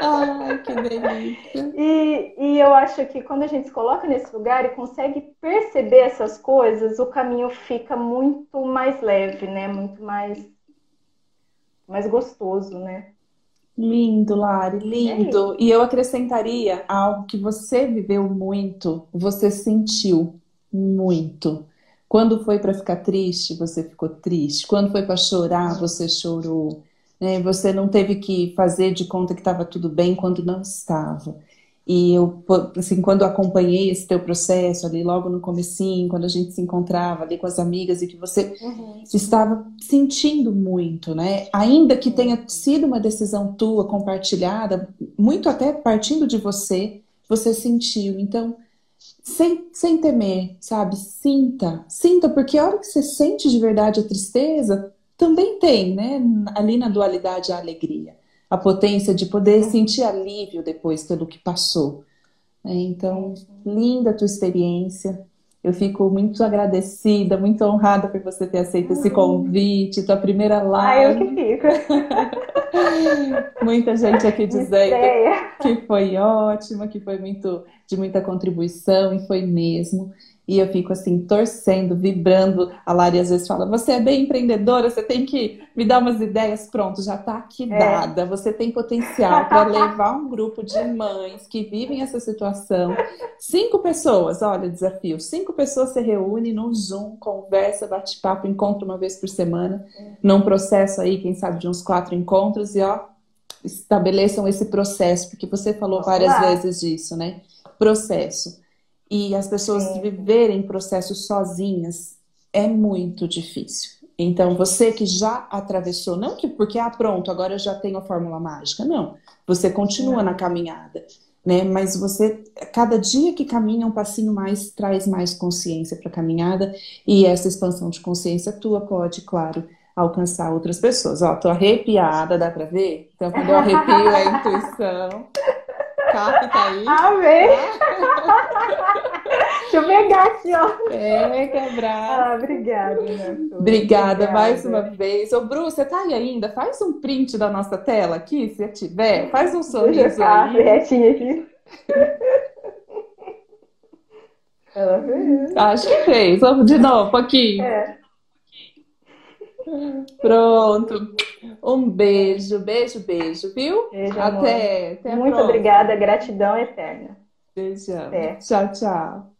Ai, que delícia. E, e eu acho que quando a gente se coloca nesse lugar e consegue perceber essas coisas, o caminho fica muito mais leve, né? Muito mais, mais gostoso, né? Lindo, Lari, lindo. É e eu acrescentaria algo que você viveu muito, você sentiu muito. Quando foi para ficar triste, você ficou triste. Quando foi para chorar, você chorou. Né? Você não teve que fazer de conta que estava tudo bem quando não estava. E eu, assim, quando acompanhei esse teu processo ali, logo no comecinho, quando a gente se encontrava ali com as amigas e que você uhum. estava sentindo muito, né? Ainda que tenha sido uma decisão tua, compartilhada, muito até partindo de você, você sentiu. Então, sem, sem temer, sabe? Sinta, sinta, porque a hora que você sente de verdade a tristeza, também tem, né? Ali na dualidade a alegria a potência de poder uhum. sentir alívio depois pelo que passou. É, então, linda a tua experiência. Eu fico muito agradecida, muito honrada por você ter aceito esse uhum. convite, tua primeira live. Ah, eu que fico. Muita gente aqui dizendo que foi ótima, que foi muito de muita contribuição e foi mesmo. E eu fico assim, torcendo, vibrando. A Lari às vezes fala: Você é bem empreendedora, você tem que me dar umas ideias. Pronto, já está aqui é. dada. Você tem potencial para levar um grupo de mães que vivem essa situação. Cinco pessoas, olha o desafio: cinco pessoas se reúnem no Zoom, conversa, bate papo, encontra uma vez por semana, num processo aí, quem sabe, de uns quatro encontros, e ó, estabeleçam esse processo, porque você falou várias vezes disso, né? Processo e as pessoas Sim. viverem processos sozinhas é muito difícil. Então, você que já atravessou, não que porque, ah, pronto, agora eu já tenho a fórmula mágica, não. Você continua na caminhada, né? Mas você, cada dia que caminha um passinho mais, traz mais consciência para a caminhada e essa expansão de consciência tua pode, claro, alcançar outras pessoas. Ó, tô arrepiada, dá para ver? Então, quando eu arrepio é a intuição. Cap tá aí. Amém! Deixa eu pegar aqui, ó. Pega, abraço. Ah, obrigada, né? Obrigada, obrigada mais uma vez. Ô, Bru, você tá aí ainda? Faz um print da nossa tela aqui, se tiver. Faz um sorriso aí. retinho aqui. Ela fez. Acho que fez. Vamos de novo, um pouquinho. É. Pronto. Um beijo, beijo, beijo, viu? Beijo, até, até Muito obrigada, gratidão eterna. Beijão. Tchau, tchau.